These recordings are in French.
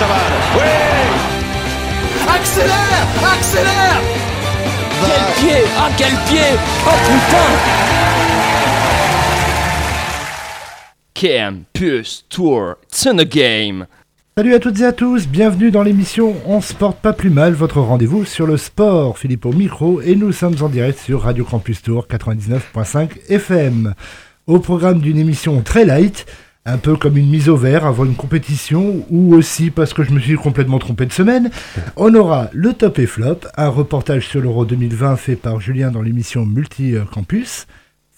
Oui. Accélère Accélère. Quel pied Ah quel pied. Oh putain. Campus Tour, it's in the game. Salut à toutes et à tous, bienvenue dans l'émission On se porte pas plus mal, votre rendez-vous sur le sport. Philippe au micro et nous sommes en direct sur Radio Campus Tour 99.5 FM. Au programme d'une émission très light, un peu comme une mise au vert avant une compétition, ou aussi parce que je me suis complètement trompé de semaine, on aura le top et flop, un reportage sur l'Euro 2020 fait par Julien dans l'émission Multi Campus.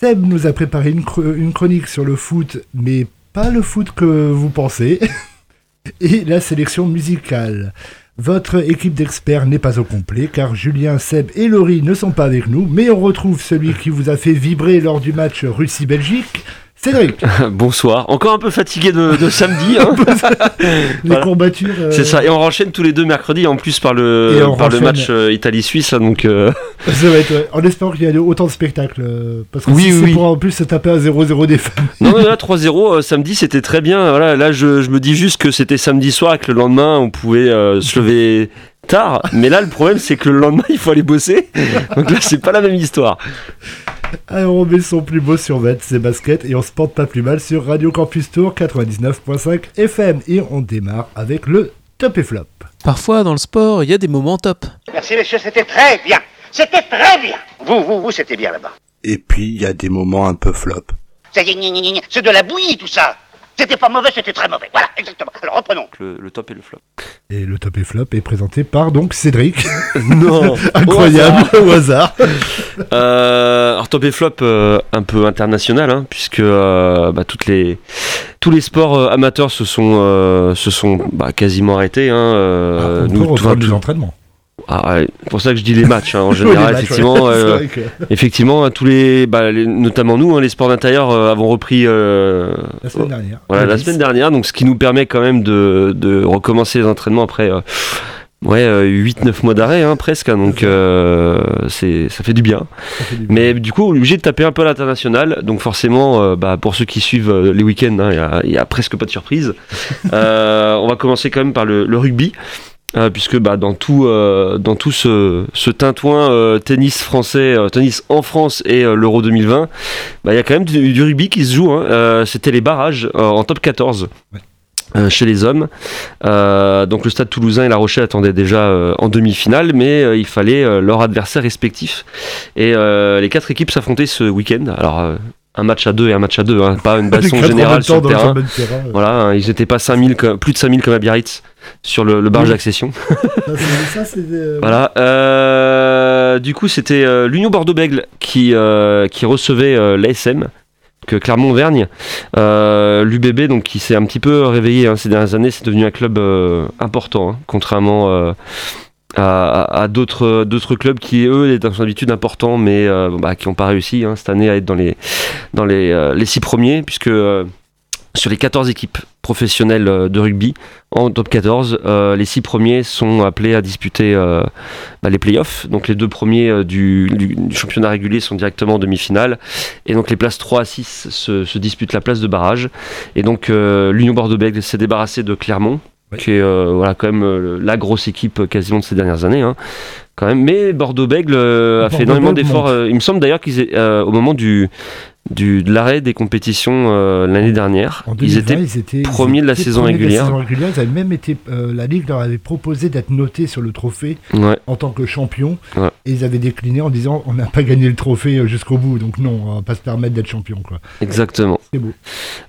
Seb nous a préparé une, une chronique sur le foot, mais pas le foot que vous pensez. Et la sélection musicale. Votre équipe d'experts n'est pas au complet car Julien, Seb et Laurie ne sont pas avec nous, mais on retrouve celui qui vous a fait vibrer lors du match Russie-Belgique, Cédric. Bonsoir. Encore un peu fatigué de, de samedi. hein. Les Voilà. courbatures. euh, C'est ça. Et on enchaîne tous les deux mercredis en plus par le, par le match euh, Italie-Suisse. là, Donc euh, ça va être, ouais, en espérant qu'il y ait autant de spectacles. euh, Parce que Oui, si oui, oui. pour en plus se taper à 0-0 des femmes. non, mais là 3-0 euh, samedi, c'était très bien. Voilà. Là, je, je me dis juste que c'était samedi soir et que le lendemain on pouvait euh, se lever tard. Mais là, le problème, c'est que le lendemain, il faut aller bosser. Donc là, c'est pas la même histoire. Alors on met son plus beau survêt, ses baskets, et on se porte pas plus mal sur Radio Campus Tour 99.5 FM. Et on démarre avec le top et flop. Parfois dans le sport, il y a des moments top. Merci messieurs, c'était très bien. C'était très bien. Vous, vous, vous, c'était bien là-bas. Et puis, il y a des moments un peu flop. Ça y est, c'est de la bouillie tout ça. C'était pas mauvais, c'était très mauvais. Voilà, exactement. Alors reprenons. Le, le top et le flop. Et le top et flop est présenté par donc Cédric. Non. Incroyable, au hasard. Euh, alors top et flop euh, un peu international hein, puisque euh, bah, toutes les tous les sports euh, amateurs se sont euh, se sont bah, quasiment arrêtés hein, euh, on peut nous, enfin, les tout- entraînements. Ah, ouais, c'est pour ça que je dis les matchs hein, en général matchs, effectivement ouais. euh, que effectivement tous les, bah, les- notamment nous hein, les sports d'intérieur euh, avons repris euh, la semaine dernière. voilà, Le la 10. semaine dernière, donc ce qui nous permet quand même de, de recommencer les entraînements après euh, ouais, 8-9 mois d'arrêt hein, presque, hein, donc euh, c'est, ça fait du bien. Ça fait du bien. Mais du coup, obligé de taper un peu à l'international, donc forcément, euh, bah, pour ceux qui suivent euh, les week-ends, il y a- presque pas de surprise. Euh, on va commencer quand même par le, le rugby. Euh, puisque bah, dans tout, euh, dans tout ce, ce tintouin euh, tennis français, euh, tennis en France et l'Euro 2020, bah, il y a quand même du, du rugby qui se joue. hein. C'était les barrages en top 14 Ouais. euh, chez les hommes. Euh, donc le Stade Toulousain et La Rochelle attendaient déjà euh, en demi-finale, mais euh, il fallait leur adversaire respectif. Et les quatre équipes s'affrontaient ce week-end. Alors un match à deux et un match à deux, hein, pas une baston générale sur le terrain. même terrain, ouais. Voilà, hein, ils n'étaient pas 5000, comme- plus de 5000 comme à Biarritz sur le, le barrage Oui. d'accession. Ça, c'est, euh, Voilà. Euh, du coup, c'était euh, l'Union Bordeaux-Bègles qui, euh, qui recevait l'ASM, que Clermont-Auvergne. Euh, L'UBB, donc, qui s'est un petit peu réveillé hein, ces dernières années, c'est devenu un club important, hein, contrairement à, d'autres d'autres clubs qui, eux, étaient d'habitude importants, mais bah, qui n'ont pas réussi hein, cette année à être dans les, dans les, les six premiers, puisque sur les 14 équipes professionnelles euh, de rugby, en top 14, euh, les six premiers sont appelés à disputer euh, bah, les playoffs. Donc les deux premiers euh, du, du- du championnat régulier sont directement en demi-finale. Et donc les places 3 à 6 se, se disputent la place de barrage. Et donc euh, l'Union Bordeaux-Bègles s'est débarrassé de Clermont, qui est voilà, quand même la grosse équipe quasiment de ces dernières années. hein, quand même. Mais Bordeaux-Bègles a fait énormément d'efforts. il me semble d'ailleurs qu'ils au moment du, du, de l'arrêt des compétitions euh, l'année dernière, En ils 2020, étaient étaient premiers de la ils étaient saison de la régulière. saison régulière. Ils avaient même été, euh, la Ligue leur avait proposé d'être notés sur le trophée ouais, en tant que champion. Ouais. Et ils avaient décliné en disant on n'a pas gagné le trophée euh, jusqu'au bout, donc non, on va pas se permettre d'être champion. Quoi. exactement. C'est beau.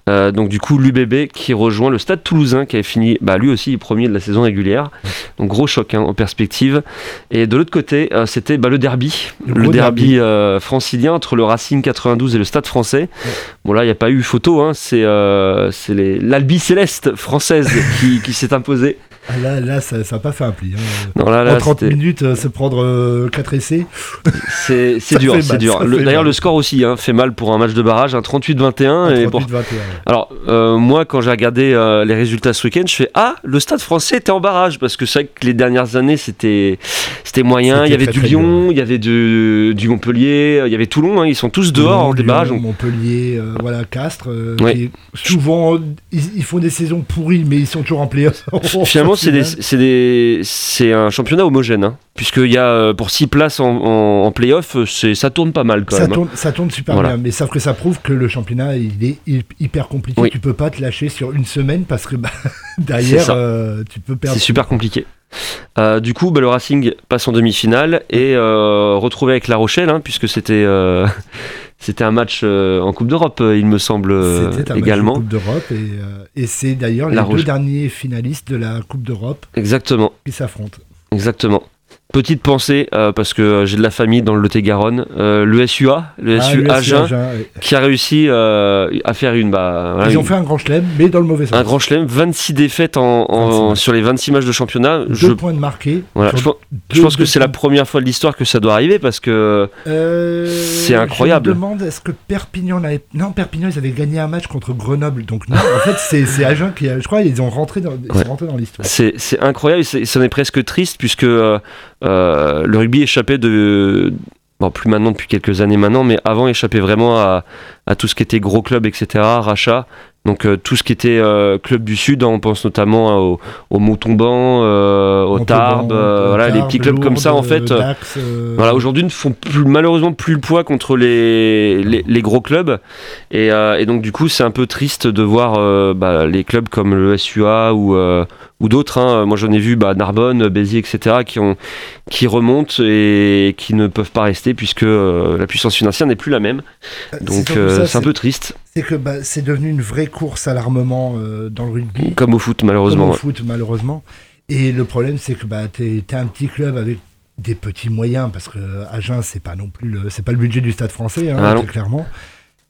Euh, donc du coup l'UBB qui rejoint le Stade Toulousain qui avait fini bah, lui aussi premier de la saison régulière. Donc gros choc hein, en perspective. Et de l'autre côté c'était bah, le derby, Le derby, derby. francilien entre le Racing 92 et le Stade Français. Bon là il n'y a pas eu photo, hein, c'est euh, l'Albi Céleste française qui s'est imposée. Ah, là, là, ça n'a pas fait un pli. hein. Non, là, là, en 30 c'était- minutes, euh, se prendre 4 essais. c'est dur, c'est dur. D'ailleurs le score aussi hein, fait mal pour un match de barrage, un 38-21. et pour 38-21. ouais. Alors, euh, moi, quand j'ai regardé euh, les résultats ce week-end, je fais Ah, le stade français était en barrage. Parce que c'est vrai que les dernières années, c'était c'était moyen. Il y avait très, du Lyon, il y avait du, du Montpellier, il y avait Toulon. hein, ils sont tous dehors en Lyon, débarrage. donc- Montpellier, euh, voilà, Castres. euh, Ouais. qui, souvent, ils, ils font des saisons pourries, mais ils sont toujours en playoff. Finalement, C'est un championnat homogène, hein, puisqu'il y a euh, pour 6 places en, en, en play-off, euh, c'est- ça tourne pas mal quand Ça même. hein. tourne, ça tourne super Voilà. bien, mais sauf que ça prouve que le championnat il est hy- hyper compliqué. Oui. Tu peux pas te lâcher sur une semaine parce que bah, derrière euh, tu peux perdre. C'est super compliqué. Euh, du coup, bah, le Racing passe en demi-finale et euh, retrouvé avec La Rochelle, hein, puisque c'était euh, c'était un match euh, en Coupe d'Europe, euh, il me semble euh, C'était un match également. Coupe d'Europe et, et c'est d'ailleurs les deux derniers finalistes de la Coupe d'Europe Exactement, qui s'affrontent. exactement. Petite pensée, euh, parce que euh, j'ai de la famille dans le Lot-et-Garonne, euh, le SUA, le Ah, SU Agen, qui a réussi euh, à faire une, bah, Ils ont fait un grand chelem, mais dans le mauvais sens. un grand chelem, 26 défaites en, en- 26 matchs. sur les 26 matchs de championnat. Deux Je, points de voilà, sur je, pense- je deux- pense que c'est la première fois de l'histoire que ça doit arriver parce que C'est incroyable. Je me demande, est-ce que Perpignan n'avait... Non, Perpignan, ils avaient gagné un match contre Grenoble. Donc non, en fait, c'est, Agen qui... a- Je crois ils ont rentré dans, Ouais. dans l'histoire. c'est incroyable et c'est- c'en est presque triste puisque euh, le rugby échappait de. Bon, plus maintenant depuis quelques années maintenant, mais avant échappait vraiment à, à tout ce qui était gros clubs, etc., rachat. Donc euh, tout ce qui était euh, club du Sud, hein, on pense notamment au, au Montauban, euh, au Tarbes, voilà, les petits clubs comme ça en fait. Dax, Voilà, aujourd'hui ne font plus, malheureusement plus le poids contre les, les, les gros clubs. Et, et donc, du coup, c'est un peu triste de voir bah, les clubs comme le SUA ou, ou d'autres. hein. Moi, j'en ai vu bah, Narbonne, Béziers, etc., qui, ont, qui remontent et qui ne peuvent pas rester puisque la puissance financière n'est plus la même. Donc, c'est un peu triste, c'est que bah, c'est devenu une vraie course à l'armement euh, dans le rugby. comme au foot, comme malheureusement. au ouais. foot malheureusement. Et le problème c'est que bah, t'es es un petit club avec des petits moyens parce que Agen c'est pas non plus le c'est pas le budget du Stade Français hein, Ah très clairement.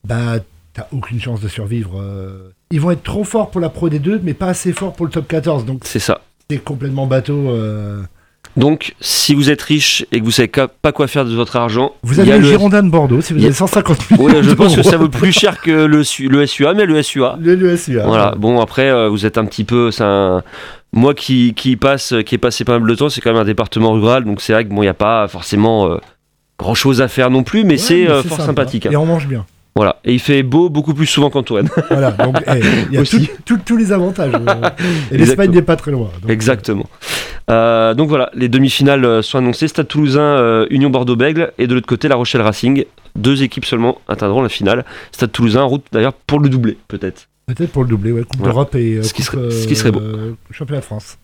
Bah t'as aucune chance de survivre. euh. Ils vont être trop forts pour la Pro D2 mais pas assez forts pour le top 14 donc C'est ça. c'est complètement bateau. euh. Donc, si vous êtes riche et que vous savez pas quoi faire de votre argent, Vous avez le- Girondins de Bordeaux si vous il y a- avez 150 000 Ouais, je pense que ça vaut plus cher que le, Su- le SUA, mais le SUA. Le, le SUA. Voilà. Bon après euh, vous êtes un petit peu, un- moi qui, passe, qui ai passé pas mal de temps, c'est quand même un département rural, donc c'est vrai que bon il n'y a pas forcément grand chose à faire non plus, mais Ouais, c'est euh, fort sympa. sympathique. hein. Et on mange bien. Voilà. Et il fait beau beaucoup plus souvent qu'Antoine. Voilà, donc eh, il y a tous les avantages. euh. Et l'Espagne n'est pas très loin. donc, Exactement. Euh, donc voilà, les demi-finales euh, sont annoncées. Stade Toulousain, euh, Union Bordeaux-Bègles, et de l'autre côté La Rochelle Racing. Deux équipes seulement atteindront la finale. Stade Toulousain en route d'ailleurs pour le doubler peut-être. Peut-être pour le doubler, ouais. Coupe Voilà. d'Europe et euh, Ce qui coupe, serait- ce qui serait beau. euh, championnat de France.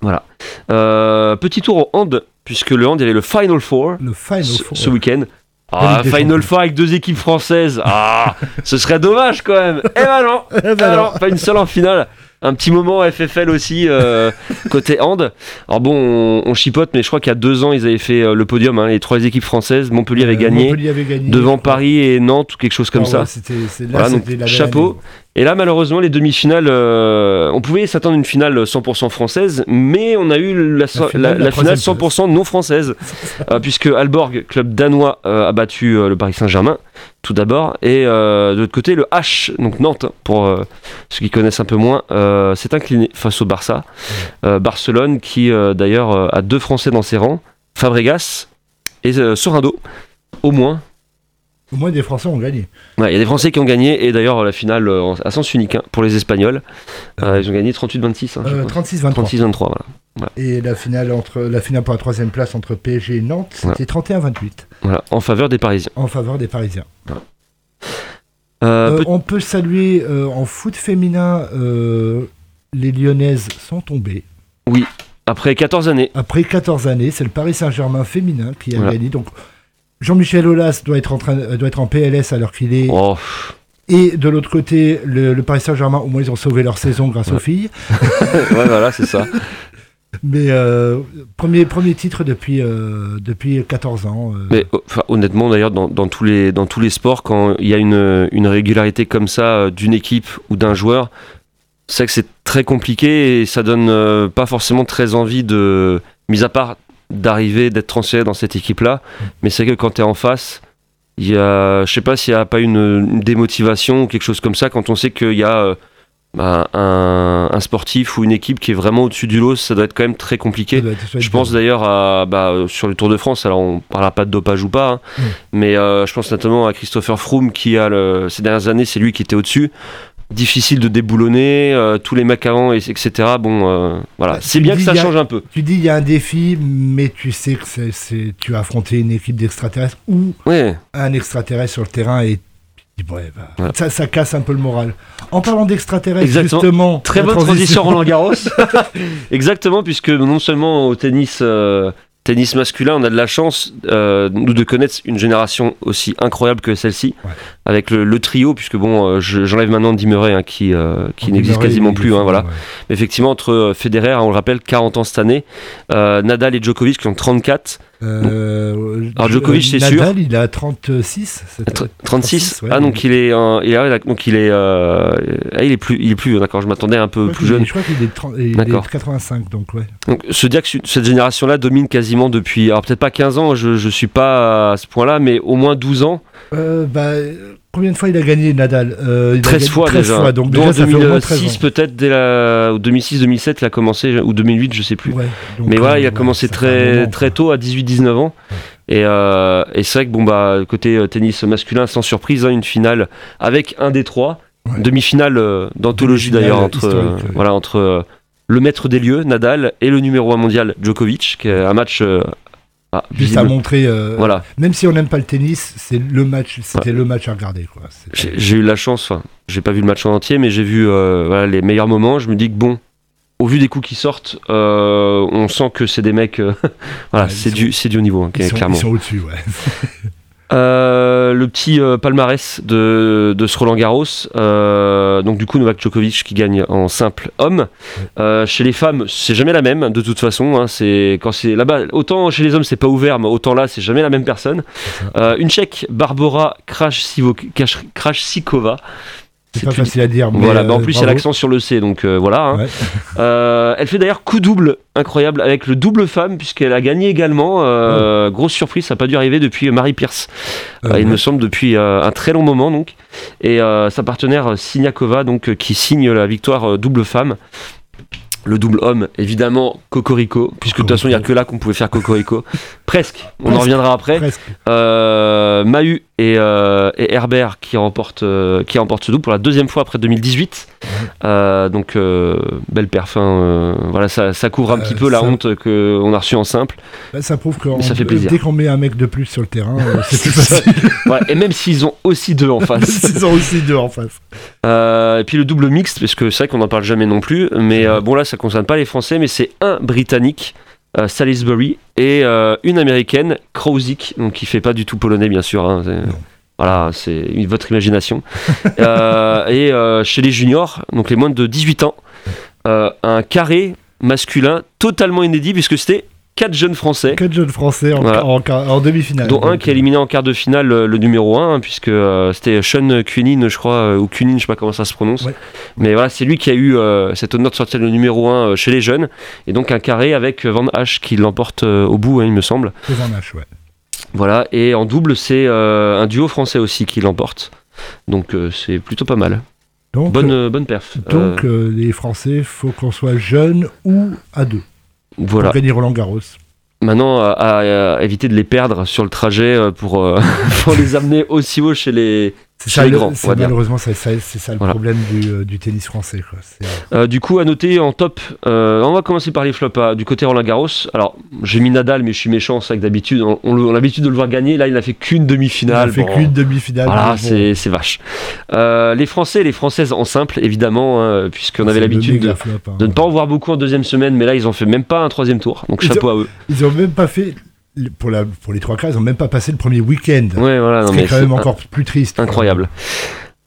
Voilà. Euh, petit tour au hand, puisque le hand il y avait le Final Four. Le Final ce, Four. ce week-end. Ah, Final. Four avec deux équipes françaises. Ah, ce serait dommage quand même. Eh ben non, Eh ben eh ben non, pas une seule en finale. Un petit moment FFL aussi euh, côté hand. Alors bon, on, on chipote, mais je crois qu'il y a deux ans ils avaient fait euh, le podium. hein, les trois équipes françaises. Montpellier avait Euh, gagné Montpellier avait gagné. devant. Paris et Nantes ou quelque chose comme Ah ça. ouais, c'était- c'est- là, Voilà, donc, c'était la belle chapeau. Et là, malheureusement, les demi-finales, on pouvait s'attendre à une finale 100% française, mais on a eu la, so- la- finale troisième 100% non française, puisque Alborg, club danois, a battu le Paris Saint-Germain, tout d'abord, et euh, de l'autre côté, le H, donc Nantes, pour euh, ceux qui connaissent un peu moins, euh, s'est incliné face au Barça. Euh, Barcelone, qui euh, d'ailleurs a deux Français dans ses rangs, Fabregas et Sorando, au moins. Au moins, des Français ont gagné. Ouais, Il y a des Français qui ont gagné et d'ailleurs la finale euh, à sens unique hein, pour les Espagnols. Euh, ils ont gagné 38-26. hein, je Euh, crois. 36-23. 36-23, voilà. Et la finale, entre, la finale pour la troisième place entre PSG et Nantes, c'était 31-28 voilà. En faveur des Parisiens. en faveur des Parisiens. Euh, Euh, peut- on peut saluer euh, en foot féminin, euh, les Lyonnaises sont tombées. Après 14 années. Après 14 années, c'est le Paris Saint-Germain féminin qui a gagné. Donc Jean-Michel Aulas doit être, en train, euh, doit être en PLS alors qu'il est. Oh, Et de l'autre côté, le, le Paris Saint-Germain, au moins ils ont sauvé leur saison grâce aux filles. ouais, voilà, c'est ça. Mais euh, premier, premier titre depuis, euh, depuis 14 ans. euh. Mais oh, enfin, honnêtement, d'ailleurs, dans, dans tous les, dans tous les sports, quand il y a une, une régularité comme ça d'une équipe ou d'un joueur, c'est vrai que c'est très compliqué et ça donne pas forcément très envie de. Mis à part d'arriver, d'être transféré dans cette équipe-là, mais c'est que quand tu es en face, il y a, je sais pas s'il n'y a pas une, une démotivation ou quelque chose comme ça quand on sait qu'il y a euh, bah, un, un sportif ou une équipe qui est vraiment au-dessus du lot, ça doit être quand même très compliqué. Je pense d'ailleurs à bah, sur le Tour de France, alors on parlera pas de dopage ou pas, hein, mais euh, je pense notamment à Christopher Froome qui a le, ces dernières années, c'est lui qui était au-dessus. Difficile de déboulonner, euh, tous les mecs avant, et- etc. Bon, euh, voilà. Bah, C'est bien que ça a- change un peu. Tu dis il y a un défi, mais tu sais que c'est, tu as affronté une équipe d'extraterrestres ou Ouais. un extraterrestre sur le terrain et tu dis, ouais, bah, Voilà. ça, ça casse un peu le moral. En parlant d'extraterrestres, justement, Très bonne transition Roland Garros. Exactement, puisque non seulement au tennis, euh, tennis masculin, on a de la chance, euh, nous, de connaître une génération aussi incroyable que celle-ci, Ouais. Avec le, le trio, puisque bon, euh, je- j'enlève maintenant Andy Murray, hein, qui, euh, qui n'existe quasiment plus, hein, voilà. Mais effectivement, entre euh, Federer, hein, on le rappelle, 40 ans cette année, euh, Nadal et Djokovic qui ont 34, Euh, Alors, Djokovic, c'est Nadal, sûr. il a 36. cette tr- année. 36. ouais. ah, donc il est, il est, ah donc il est, ah, il est plus, il est plus, d'accord. Je m'attendais un peu plus est- jeune. Je crois qu'il est, 30 il est D'accord. 85, donc ouais. Donc, se dire que ce- cette génération-là domine quasiment depuis, alors peut-être pas 15 ans, je, je suis pas à ce point-là, mais au moins 12 ans, Euh, bah, combien de fois il a gagné Nadal Euh, il a 13 gagné fois 13 déjà. fois, donc Dont déjà, ça fait au moins 13 2006 ans. peut-être, dès la, ou 2006-2007, il a commencé, ou 2008, je sais plus. Ouais, Mais voilà, euh, il a ouais, commencé très, très tôt, à 18-19 ans. Et, euh, et c'est vrai que bon bah côté tennis masculin, sans surprise, hein, une finale avec un des trois, demi-finale d'anthologie d'ailleurs entre voilà entre le maître des lieux Nadal et le numéro 1 mondial Djokovic, qui est un match ah, Juste à montrer, euh, Voilà, même si on n'aime pas le tennis, c'est le match, c'était le match à regarder. J'ai eu la chance, enfin, j'ai pas vu le match en entier, mais j'ai vu euh, voilà, les meilleurs moments. Je me dis que bon, au vu des coups qui sortent, euh, on sent que c'est des mecs, euh, voilà, Ouais, c'est du, c'est du haut niveau, hein, Ils sont, clairement. ils sont au-dessus, ouais. Euh, le petit euh, palmarès de, de ce Roland Garros. Euh, donc du coup Novak Djokovic qui gagne en simple homme. Chez les femmes, c'est jamais la même de toute façon. hein, c'est quand c'est là-bas. Autant chez les hommes c'est pas ouvert, mais autant là c'est jamais la même personne. Une Tchèque, Barbara Krajcikova. C'est pas facile à dire. Mais, Voilà, bah, en euh, plus il y a l'accent sur le C, donc euh, voilà. hein. Ouais. Euh, elle fait d'ailleurs coup double incroyable avec le double femme puisqu'elle a gagné également. Grosse surprise, ça n'a pas dû arriver depuis Marie Pierce. Il me semble depuis un très long moment donc. Et sa partenaire Siniakova donc qui signe la victoire double femme. Le double homme, évidemment, Cocorico, puisque de toute façon, il n'y a que là qu'on pouvait faire Cocorico. Presque, on en reviendra après. Euh, Mahu et, euh, et Herbert qui remportent, euh, qui remportent ce double pour la deuxième fois après 2018. Euh, donc, belle perf. euh, voilà, ça, ça couvre un petit peu la honte qu'on a reçue en simple. Bah, ça prouve que ça fait plaisir. dès qu'on met un mec de plus sur le terrain, c'est plus facile. Ouais, et même s'ils ont aussi deux en face. Ils ont aussi deux en face. Et puis le double mixte, parce que c'est vrai qu'on n'en parle jamais non plus, mais bon là ça concerne pas les Français, mais c'est un Britannique, euh, Salisbury, et euh, une Américaine, Krauzik, donc qui fait pas du tout polonais bien sûr. hein, voilà, c'est votre imagination. Euh, et chez les juniors, donc les moins de 18 ans, un carré masculin totalement inédit, puisque c'était quatre jeunes Français. Quatre jeunes français en, Voilà. en, quart- en demi-finale. Dont un qui a éliminé en quart de finale euh, le numéro 1, puisque euh, c'était Sean Kunin, je crois, euh, ou Kunin, je sais pas comment ça se prononce. Ouais. Mais voilà, c'est lui qui a eu euh, cet honneur de sortir le numéro 1 euh, chez les jeunes. Et donc un carré avec Van Hache qui l'emporte au bout, hein, il me semble. c'est Van Hache, ouais. Voilà, et en double, c'est un duo français aussi qui l'emporte. Donc c'est plutôt pas mal. Donc, Bonne, bonne perf. Donc les Français, faut qu'on soit jeune ou à deux voilà. pour gagner Roland Garros. Maintenant, à, à- à éviter de les perdre sur le trajet euh, pour, euh, pour les amener aussi haut chez les, C'est ça, dire. malheureusement, c'est ça, le Voilà. problème du, euh, du tennis français. Quoi. C'est- Euh, du coup, à noter en top, euh, on va commencer par les flops. hein. du côté Roland Garros, alors j'ai mis Nadal, mais je suis méchant, c'est vrai que d'habitude, on, a l'habitude de le voir gagner. Là, il n'a fait qu'une Il demi-finale. a fait Bon, qu'une demi-finale. Voilà, bon, c'est vache. Euh, les Français et les Françaises en simple, évidemment, hein, puisqu'on avait l'habitude de, méga flop, hein. de ne pas en voir beaucoup en deuxième semaine, mais là, ils ont fait même pas un troisième tour. Donc Ils chapeau à eux. Ils ont même pas fait, pour, la, pour les trois quarts, ils ont même pas passé le premier week-end. Ouais, voilà, ce qui est quand même encore plus triste. incroyable.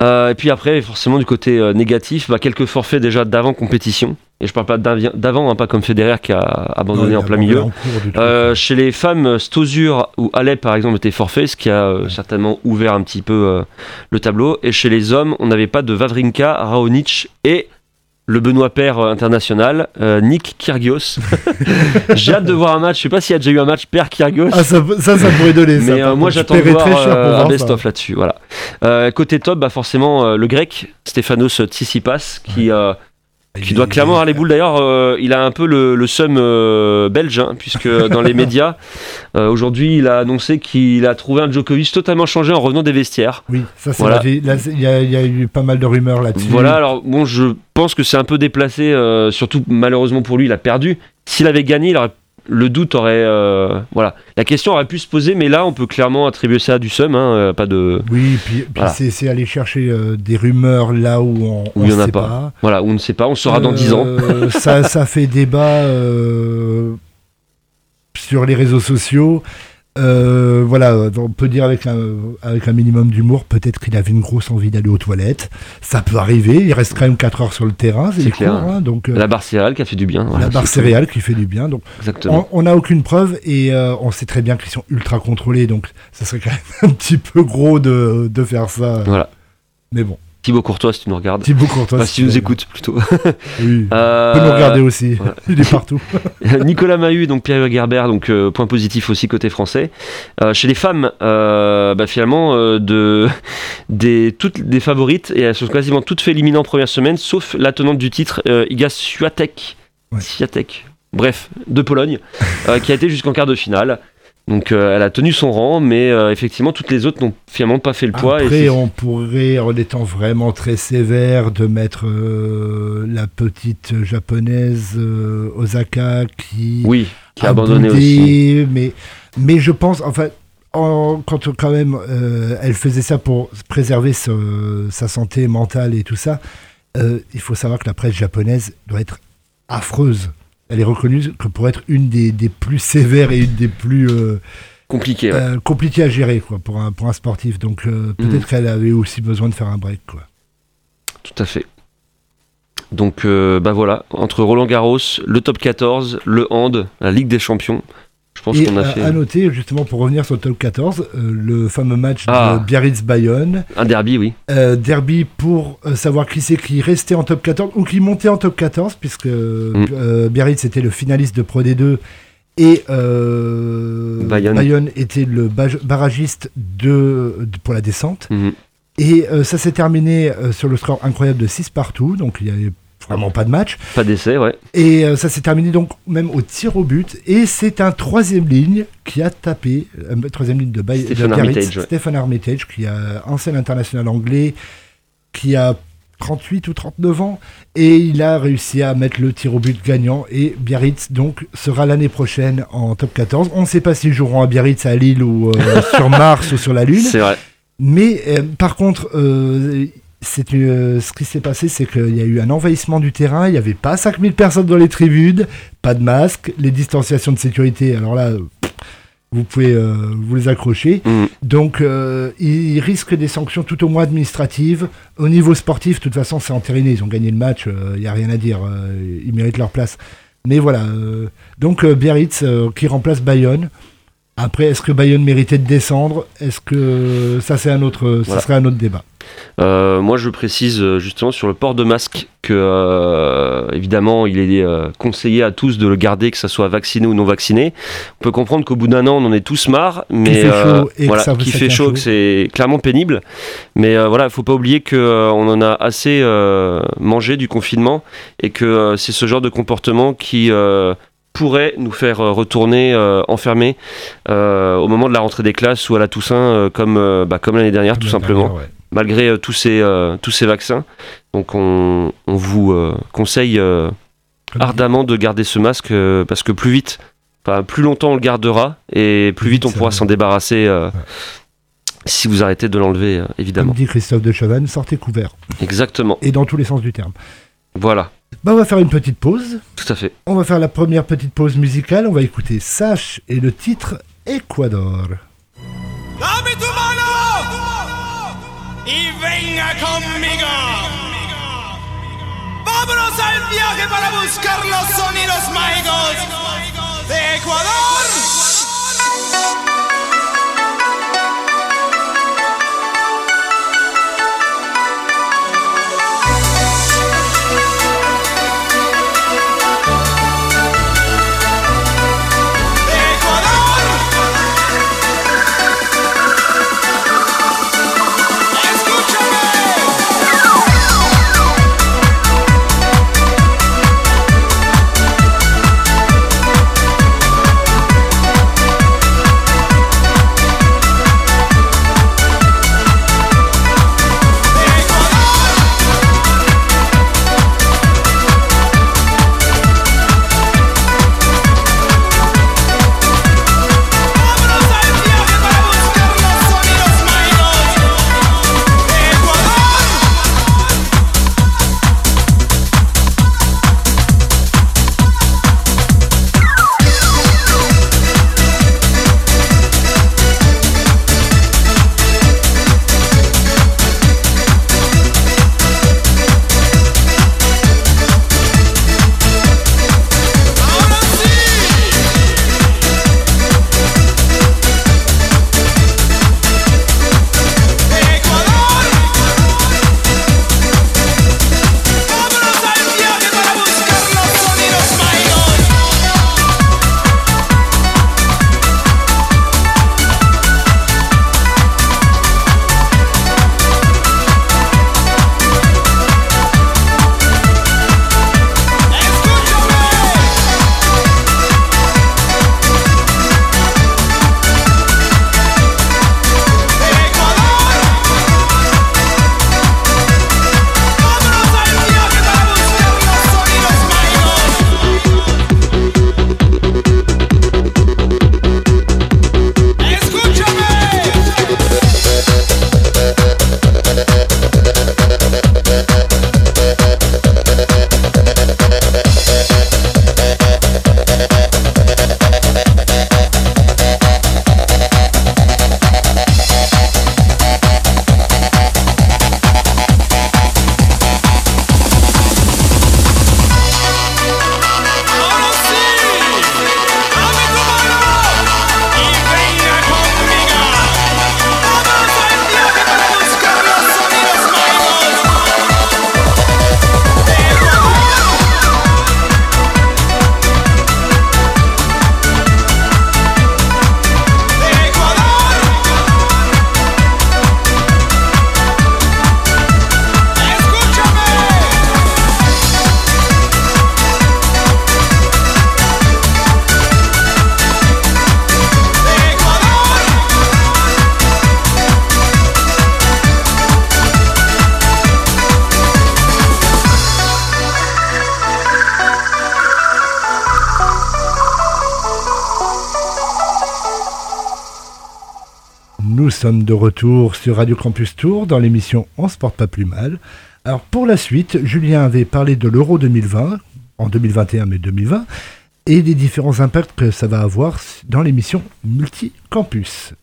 Euh, et puis après, forcément, du côté euh, négatif, bah, quelques forfaits déjà d'avant compétition. Et je parle pas d'avant, hein, pas comme Federer qui a abandonné en plein milieu. en. Euh, chez les femmes, Stosur ou Alep par exemple étaient forfaits, ce qui a certainement ouvert un petit peu le tableau. Et chez les hommes, on n'avait pas de Vavrinka, Raonic et le Benoît Père euh, international, euh, Nick Kyrgios. J'ai hâte de voir un match. Je sais pas s'il y a déjà eu un match Père Kyrgios. Ah, ça, ça, ça pourrait donner. ça, Mais par euh, moi j'attends de voir euh, un best-of ça. là-dessus. Voilà. Côté top, bah forcément le grec, Stefanos Tsitsipas, qui euh, Qui doit clairement avoir les boules. D'ailleurs, euh, il a un peu le, le seum euh, belge, hein, puisque dans les médias, euh, aujourd'hui, il a annoncé qu'il a trouvé un Djokovic totalement changé en revenant des vestiaires. Oui, ça c'est Voilà. il y, y a eu pas mal de rumeurs là-dessus. Voilà, alors bon, je pense que c'est un peu déplacé, surtout malheureusement pour lui, il a perdu. S'il avait gagné, il aurait- le doute aurait. euh, voilà, la question aurait pu se poser, mais là, on peut clairement attribuer ça à du seum, hein, euh, pas de. Oui, puis, puis Voilà. c'est aller chercher euh, des rumeurs là où on Où on il y en a sait pas. Voilà, on ne sait pas, on saura dans 10 ans. Ça, ça fait débat sur les réseaux sociaux. Euh, voilà, on peut dire avec un, avec un minimum d'humour, peut-être qu'il avait une grosse envie d'aller aux toilettes. Ça peut arriver, il reste quand même 4 heures sur le terrain, c'est court, clair. hein, donc euh, La barre céréale qui a fait du bien. la barre céréale qui fait du bien. Donc Exactement. on on n'a aucune preuve et euh, on sait très bien qu'ils sont ultra contrôlés, donc ça serait quand même un petit peu gros de, de faire ça. Voilà. Mais bon, Thibaut Courtois, si tu nous regardes. Thibaut Courtois. Enfin, si tu nous écoutes plutôt. Oui. Euh, nous regarder aussi. voilà. Il est partout. Nicolas Mahut donc Pierre Gerber, donc euh, point positif aussi côté français. Euh, chez les femmes, euh, bah, finalement, de, des, toutes des favorites, et elles sont quasiment toutes fait éliminer en première semaine, sauf la tenante du titre, Iga Swiatek. Ouais. Swiatek. Bref, de Pologne, qui a été jusqu'en quart de finale. Donc euh, elle a tenu son rang, mais euh, effectivement toutes les autres n'ont finalement pas fait le poids. Après, on pourrait, en étant vraiment très sévère, de mettre euh, la petite japonaise Osaka qui oui, qui a a abandonné boudé, aussi. Mais, mais je pense, enfin, en- quand quand même elle faisait ça pour préserver ce- sa santé mentale et tout ça, il faut savoir que la presse japonaise doit être affreuse. Elle est reconnue que pour être une des, des plus sévères et une des plus euh, ouais. euh, compliquées à gérer quoi, pour, un, pour un sportif. Donc euh, peut-être Mhm. qu'elle avait aussi besoin de faire un break. Quoi. Tout à fait. Donc, bah voilà, entre Roland Garros, le top 14, le hand, la Ligue des Champions, pense qu'on a fait à noter, justement, pour revenir sur le top 14, euh, le fameux match Ah. de Biarritz-Bayonne. un derby, oui. Euh, derby pour euh, savoir qui c'est qui restait en top 14 ou qui montait en top 14, puisque Mm. Biarritz était le finaliste de Pro D2 et Bayonne. était le barragiste de, de- pour la descente. Mhm. Et ça s'est terminé sur le score incroyable de 6 partout, donc il n'y avait vraiment pas de match. Pas d'essai, ouais. Et euh, ça s'est terminé donc même au tir au but. Et c'est un troisième ligne qui a tapé, euh, troisième ligne de, Bay- de Stephen Biarritz, Armitage, ouais. Stephen Armitage, qui a ancien international anglais, qui a 38 ou 39 ans, et il a réussi à mettre le tir au but gagnant. Et Biarritz donc sera l'année prochaine en top 14. On ne sait pas s'ils joueront à Biarritz, à Lille ou euh, sur Mars ou sur la Lune. C'est vrai. Mais euh, par contre, euh, c'est euh, ce qui s'est passé, c'est qu'il y a eu un envahissement du terrain. Il n'y avait pas 5000 personnes dans les tribunes, pas de masque, les distanciations de sécurité. Alors là, vous pouvez euh, vous les accrocher. Mhm. Donc, euh, ils risquent des sanctions tout au moins administratives. Au niveau sportif, de toute façon, c'est entériné. Ils ont gagné le match, il n'y a rien à dire. ils méritent leur place. Mais voilà. donc, Biarritz qui remplace Bayonne. Après, est-ce que Bayonne méritait de descendre? Est-ce que ça, c'est un autre, Voilà. ça serait un autre débat. Euh, moi, je précise euh, justement sur le port de masque que, euh, évidemment, il est euh, conseillé à tous de le garder, que ça soit vacciné ou non vacciné. On peut comprendre qu'au bout d'un an, on en est tous marre, mais fait euh, chaud et voilà, qui fait fait chaud, que c'est clairement pénible. Mais voilà, il faut pas oublier que euh, on en a assez mangé du confinement et que c'est ce genre de comportement qui pourrait nous faire retourner euh, enfermés euh, au moment de la rentrée des classes ou à la Toussaint, euh, comme, bah, comme l'année dernière, tout simplement Ouais. Malgré euh, tous, ces, euh, tous ces vaccins. Donc on, on vous euh, conseille euh, ardemment de garder ce masque euh, parce que plus vite, enfin plus longtemps on le gardera et plus vite on pourra s'en débarrasser euh, Ouais. si vous arrêtez de l'enlever, euh, Comme évidemment. dit Christophe de Chavannes, sortez couvert. Exactement. Et dans tous les sens du terme. Voilà, Bah, on va faire une petite pause. tout à fait. On va faire la première petite pause musicale. On va écouter Sash et le titre Ecuador. Mano y venga conmigo. Vámonos al viaje para buscar los sonidos mágicos de Ecuador. Sommes de retour sur Radio Campus Tour dans l'émission On se porte pas plus mal. Alors pour la suite, Julien avait parlé de l'Euro 2020, en 2021 mais 2020, et des différents impacts que ça va avoir dans l'émission Multicampus.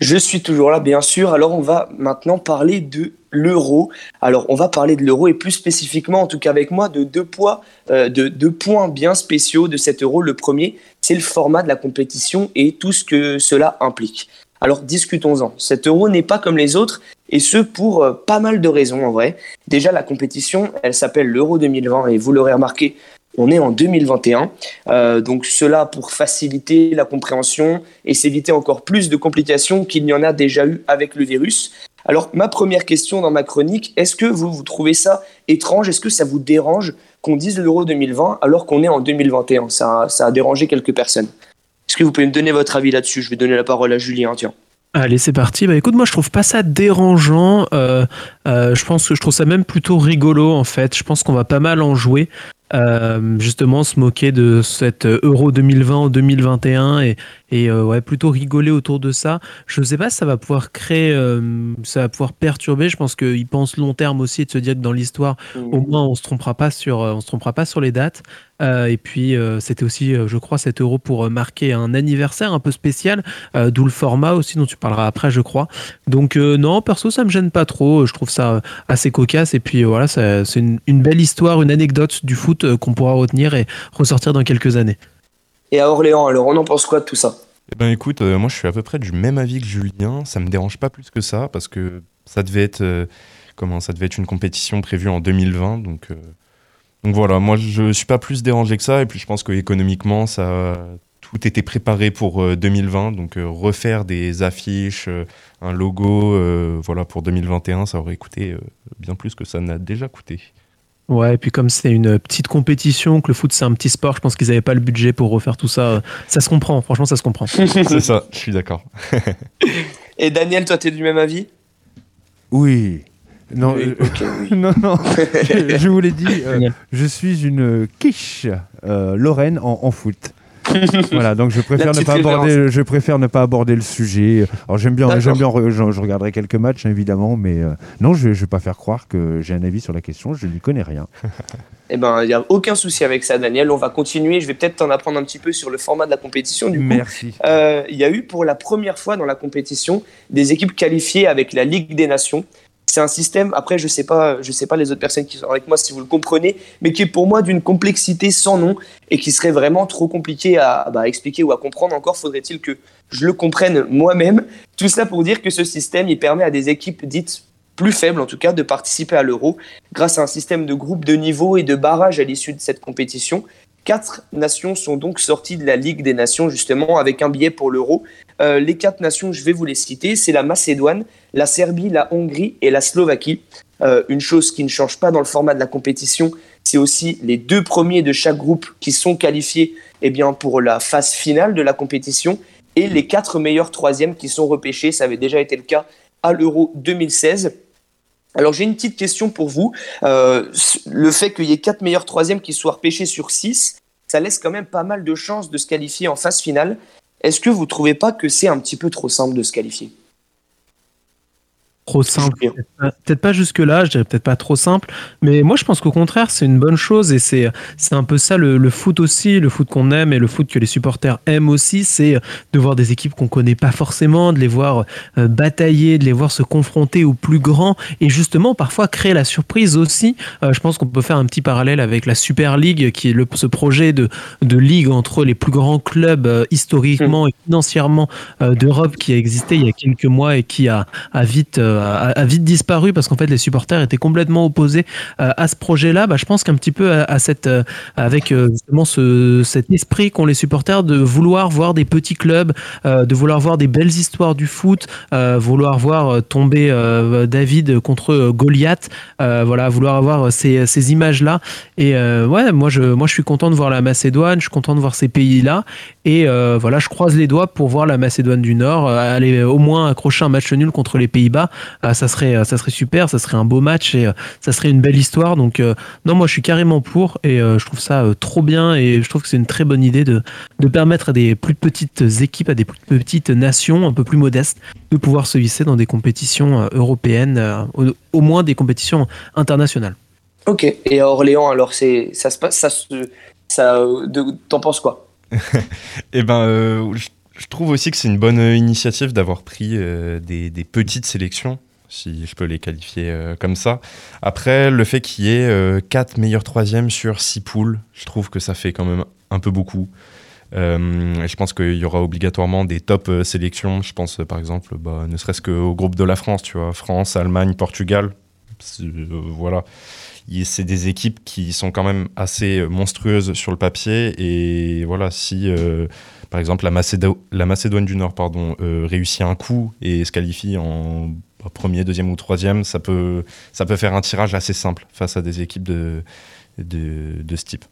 Je suis toujours là, bien sûr. Alors, on va maintenant parler de l'euro. Alors, on va parler de l'euro et plus spécifiquement, en tout cas avec moi, de deux, poids, euh, de deux points bien spéciaux de cet euro. Le premier, c'est le format de la compétition et tout ce que cela implique. Alors, discutons-en. Cet euro n'est pas comme les autres et ce pour euh, pas mal de raisons en vrai. Déjà, la compétition, elle s'appelle l'euro 2020 et vous l'aurez remarqué, on est en 2021, euh, donc cela pour faciliter la compréhension et s'éviter encore plus de complications qu'il n'y en a déjà eu avec le virus. Alors ma première question dans ma chronique, est-ce que vous, trouvez ça étrange? Est-ce que ça vous dérange qu'on dise l'euro 2020 alors qu'on est en 2021 ça, ça a dérangé quelques personnes. Est-ce que vous pouvez me donner votre avis là-dessus? Je vais donner la parole à Julien, tiens. Allez, c'est parti. Bah écoute, moi je trouve pas ça dérangeant. Euh, euh, je pense que je trouve ça même plutôt rigolo en fait. Je pense qu'on va pas mal en jouer. Euh, justement se moquer de cet Euro 2020 ou 2021 et, et euh, ouais, plutôt rigoler autour de ça. Je ne sais pas si ça va pouvoir créer, euh, ça va pouvoir perturber. Je pense qu'ils pensent long terme aussi de se dire que dans l'histoire, au moins on se trompera pas sur, on se trompera pas sur les dates. et puis c'était aussi, je crois, cet euro pour marquer un anniversaire un peu spécial, d'où le format aussi dont tu parleras après, je crois. Donc non, perso, ça me gêne pas trop. Je trouve ça assez cocasse. Et puis voilà, c'est une, une belle histoire, une anecdote du foot euh, qu'on pourra retenir et ressortir dans quelques années. Et à Orléans, alors on en pense quoi de tout ça eh ben écoute, euh, moi je suis à peu près du même avis que Julien. Ça me dérange pas plus que ça parce que ça devait être euh, comment ça devait être une compétition prévue en 2020. Donc donc voilà, moi je suis pas plus dérangé que ça et puis je pense que économiquement ça tout était préparé pour 2020. Donc refaire des affiches, un logo, voilà pour 2021, ça aurait coûté bien plus que ça n'a déjà coûté. Ouais, et puis comme c'est une petite compétition, que le foot c'est un petit sport, je pense qu'ils n'avaient pas le budget pour refaire tout ça. Ça se comprend, franchement, ça se comprend. c'est ça, je suis d'accord. et Daniel, toi, tu es du même avis? Oui. Non, non, non, je, vous l'ai dit, euh, je suis une quiche euh, Lorraine en foot. voilà, donc je préfère ne pas aborder, je préfère ne pas aborder le sujet. Alors j'aime bien, j'aime bien, je, regarderai quelques matchs évidemment, mais euh, non, je, ne vais pas faire croire que j'ai un avis sur la question. Je n'y connais rien. Eh ben, il n'y a aucun souci avec ça, Daniel. On va continuer. Je vais peut-être t'en apprendre un petit peu sur le format de la compétition. Du Merci. Euh, il y a eu pour la première fois dans la compétition des équipes qualifiées avec la Ligue des Nations c'est un système, après je sais pas, je sais pas les autres personnes qui sont avec moi si vous le comprenez, mais qui est pour moi d'une complexité sans nom et qui serait vraiment trop compliqué à bah, expliquer ou à comprendre. Encore faudrait-il que je le comprenne moi-même. Tout cela pour dire que ce système, il permet à des équipes dites plus faibles en tout cas de participer à l'euro grâce à un système de groupes de niveau et de barrage à l'issue de cette compétition. Quatre nations sont donc sorties de la Ligue des Nations justement avec un billet pour l'euro. Euh, les quatre nations, je vais vous les citer, c'est la Macédoine, la Serbie, la Hongrie et la Slovaquie. Euh, une chose qui ne change pas dans le format de la compétition, c'est aussi les deux premiers de chaque groupe qui sont qualifiés eh bien, pour la phase finale de la compétition et les quatre meilleurs troisièmes qui sont repêchés. Ça avait déjà été le cas à l'Euro 2016. Alors j'ai une petite question pour vous. Euh, le fait qu'il y ait quatre meilleurs troisièmes qui soient repêchés sur six, ça laisse quand même pas mal de chances de se qualifier en phase finale. Est-ce que vous trouvez pas que c'est un petit peu trop simple de se qualifier? Trop simple. Peut-être pas jusque-là, je dirais peut-être pas trop simple, mais moi je pense qu'au contraire c'est une bonne chose et c'est c'est un peu ça le, foot aussi, le foot qu'on aime et le foot que les supporters aiment aussi, c'est de voir des équipes qu'on connaît pas forcément, de les voir euh, batailler, de les voir se confronter aux plus grands et justement parfois créer la surprise aussi. Euh, je pense qu'on peut faire un petit parallèle avec la Super League qui est le, ce projet de, de ligue entre les plus grands clubs euh, historiquement et financièrement d'Europe qui a existé il y a quelques mois et qui a, a vite a, vite disparu parce qu'en fait les supporters étaient complètement opposés euh, à ce projet-là. Bah, je pense qu'un petit peu à, cette, euh, avec euh, justement ce, cet esprit qu'ont les supporters de vouloir voir des petits clubs, de vouloir voir des belles histoires du foot, vouloir voir tomber David contre Goliath, voilà, vouloir avoir ces, ces images-là. Et ouais, moi je, moi je suis content de voir la Macédoine, je suis content de voir ces pays-là. Et voilà, je croise les doigts pour voir la Macédoine du Nord aller au moins accrocher un match nul contre les Pays-Bas. ça serait, ça serait super, ça serait un beau match et ça serait une belle histoire. Donc non, moi je suis carrément pour et je trouve ça trop bien et je trouve que c'est une très bonne idée de, de permettre à des plus petites équipes, à des plus petites nations un peu plus modestes, de pouvoir se hisser dans des compétitions européennes, au moins des compétitions internationales. Ok. Et à Orléans, alors ça se passe, ça se, ça, t'en penses quoi? Eh ben, euh, je, trouve aussi que c'est une bonne initiative d'avoir pris euh, des, petites sélections, si je peux les qualifier euh, comme ça. Après, le fait qu'il y ait 4 meilleurs troisièmes sur 6 poules, je trouve que ça fait quand même un peu beaucoup. je pense qu'il y aura obligatoirement des top sélections. Je pense par exemple, bah, ne serait-ce qu'au groupe de la France, tu vois, France, Allemagne, Portugal. Voilà c'est des équipes qui sont quand même assez euh, monstrueuses sur le papier. Et voilà, si euh, par exemple la, la, Macédoine du Nord pardon, euh, réussit un coup et se qualifie en bah, premier, deuxième ou troisième, ça peut, ça peut faire un tirage assez simple face à des équipes de, de, de ce type.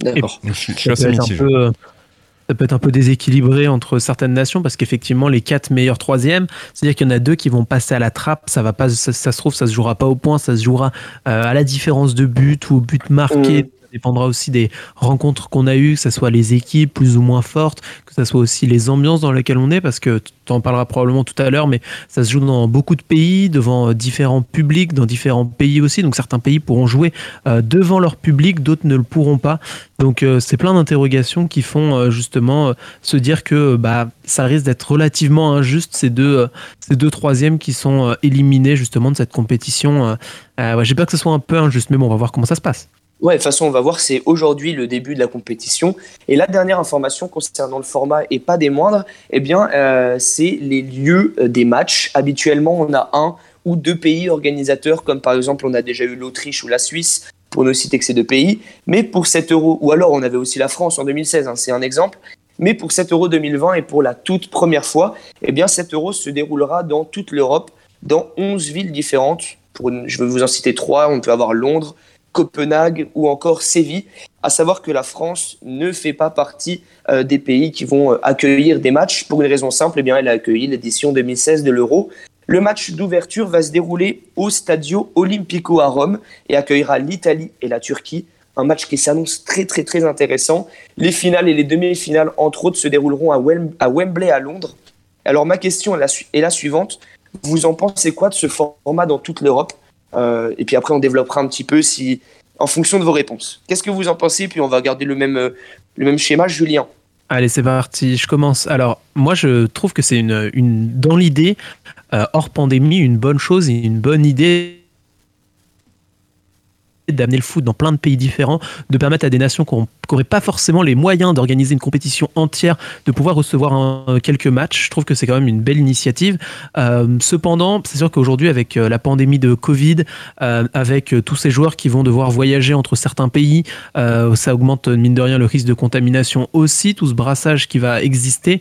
D'accord. Je, suis assez mitigé ça peut être un peu déséquilibré entre certaines nations parce qu'effectivement les quatre meilleurs troisièmes, c'est-à-dire qu'il y en a deux qui vont passer à la trappe, ça va pas, ça, se trouve ça se jouera pas au point, ça se jouera euh, à la différence de but ou au but marqué. Mm dépendra aussi des rencontres qu'on a eues, que ce soit les équipes plus ou moins fortes, que ce soit aussi les ambiances dans lesquelles on est, parce que tu en parleras probablement tout à l'heure, mais ça se joue dans beaucoup de pays, devant euh, différents publics, dans différents pays aussi. Donc certains pays pourront jouer euh, devant leur public, d'autres ne le pourront pas. Donc euh, c'est plein d'interrogations qui font justement se dire que bah, ça risque d'être relativement injuste ces deux, ces deux troisièmes qui sont éliminés justement de cette compétition. J'ai peur que ce soit un peu injuste, mais bon, on va voir comment ça se passe. Ouais, de toute façon, on va voir, c'est aujourd'hui le début de la compétition. Et la dernière information concernant le format, et pas des moindres, eh bien, euh, c'est les lieux euh, des matchs. Habituellement, on a un ou deux pays organisateurs, comme par exemple, on a déjà eu l'Autriche ou la Suisse, pour ne citer que ces deux pays. Mais pour 7 euros, ou alors on avait aussi la France en 2016, hein, c'est un exemple. Mais pour 7 euros 2020 et pour la toute première fois, eh bien, 7 euros se déroulera dans toute l'Europe, dans 11 villes différentes. Pour, je vais vous en citer trois. On peut avoir Londres, Copenhague ou encore Séville. À savoir que la France ne fait pas partie euh, des pays qui vont euh, accueillir des matchs pour une raison simple. Eh bien, elle a accueilli l'édition 2016 de l'Euro. Le match d'ouverture va se dérouler au Stadio Olimpico à Rome et accueillera l'Italie et la Turquie. Un match qui s'annonce très très très intéressant. Les finales et les demi-finales, entre autres, se dérouleront à, Wembley à Londres. Alors ma question est la suivante. Vous en pensez quoi de ce format dans toute l'Europe? Euh, et puis après, on développera un petit peu si, en fonction de vos réponses. Qu'est-ce que vous en pensez? Puis on va garder le même, le même schéma, Julien. Allez, c'est parti, je commence. Alors, moi, je trouve que c'est une, une, dans l'idée, euh, hors pandémie, une bonne chose et une bonne idée d'amener le foot dans plein de pays différents, de permettre à des nations qui n'auraient pas forcément les moyens d'organiser une compétition entière, de pouvoir recevoir quelques matchs. Je trouve que c'est quand même une belle initiative. Euh, cependant, c'est sûr qu'aujourd'hui, avec euh, la pandémie de Covid, euh, avec tous ces joueurs qui vont devoir voyager entre certains pays, ça augmente mine de rien le risque de contamination aussi, tout ce brassage qui va exister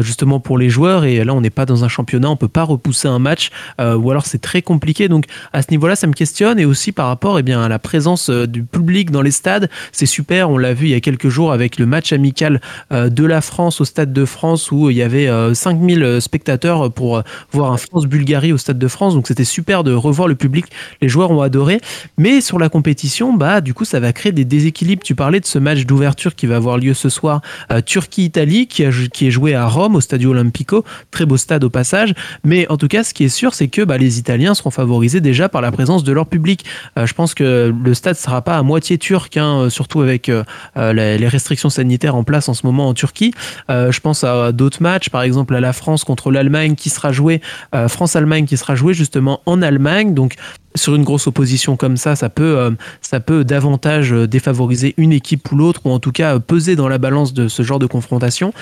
justement pour les joueurs. Et là, on n'est pas dans un championnat, on peut pas repousser un match, ou alors c'est très compliqué. Donc à ce niveau-là, ça me questionne. Et aussi par rapport eh bien, à la présence euh, du public dans les stades. C'est super, on l'a vu il y a quelques jours avec le match amical euh, de la France au Stade de France où il y avait 5000 euh, spectateurs pour voir un France-Bulgarie au Stade de France. Donc c'était super de revoir le public. Les joueurs ont adoré. Mais sur la compétition, bah, du coup, ça va créer des déséquilibres. Tu parlais de ce match d'ouverture qui va avoir lieu ce soir, Turquie-Italie, qui, qui est joué à Rome au Stadio Olimpico. Très beau stade au passage. Mais en tout cas, ce qui est sûr, c'est que bah, les Italiens seront favorisés déjà par la présence de leur public. je pense que le stade ne sera pas à moitié turc, hein, euh, surtout avec euh, euh, les restrictions sanitaires en place en ce moment en Turquie. je pense à d'autres matchs, par exemple à la France contre l'Allemagne qui sera joué, France-Allemagne qui sera joué justement en Allemagne. Donc sur une grosse opposition comme ça, ça peut, peut davantage défavoriser une équipe ou l'autre, ou en tout cas peser dans la balance de ce genre de confrontation.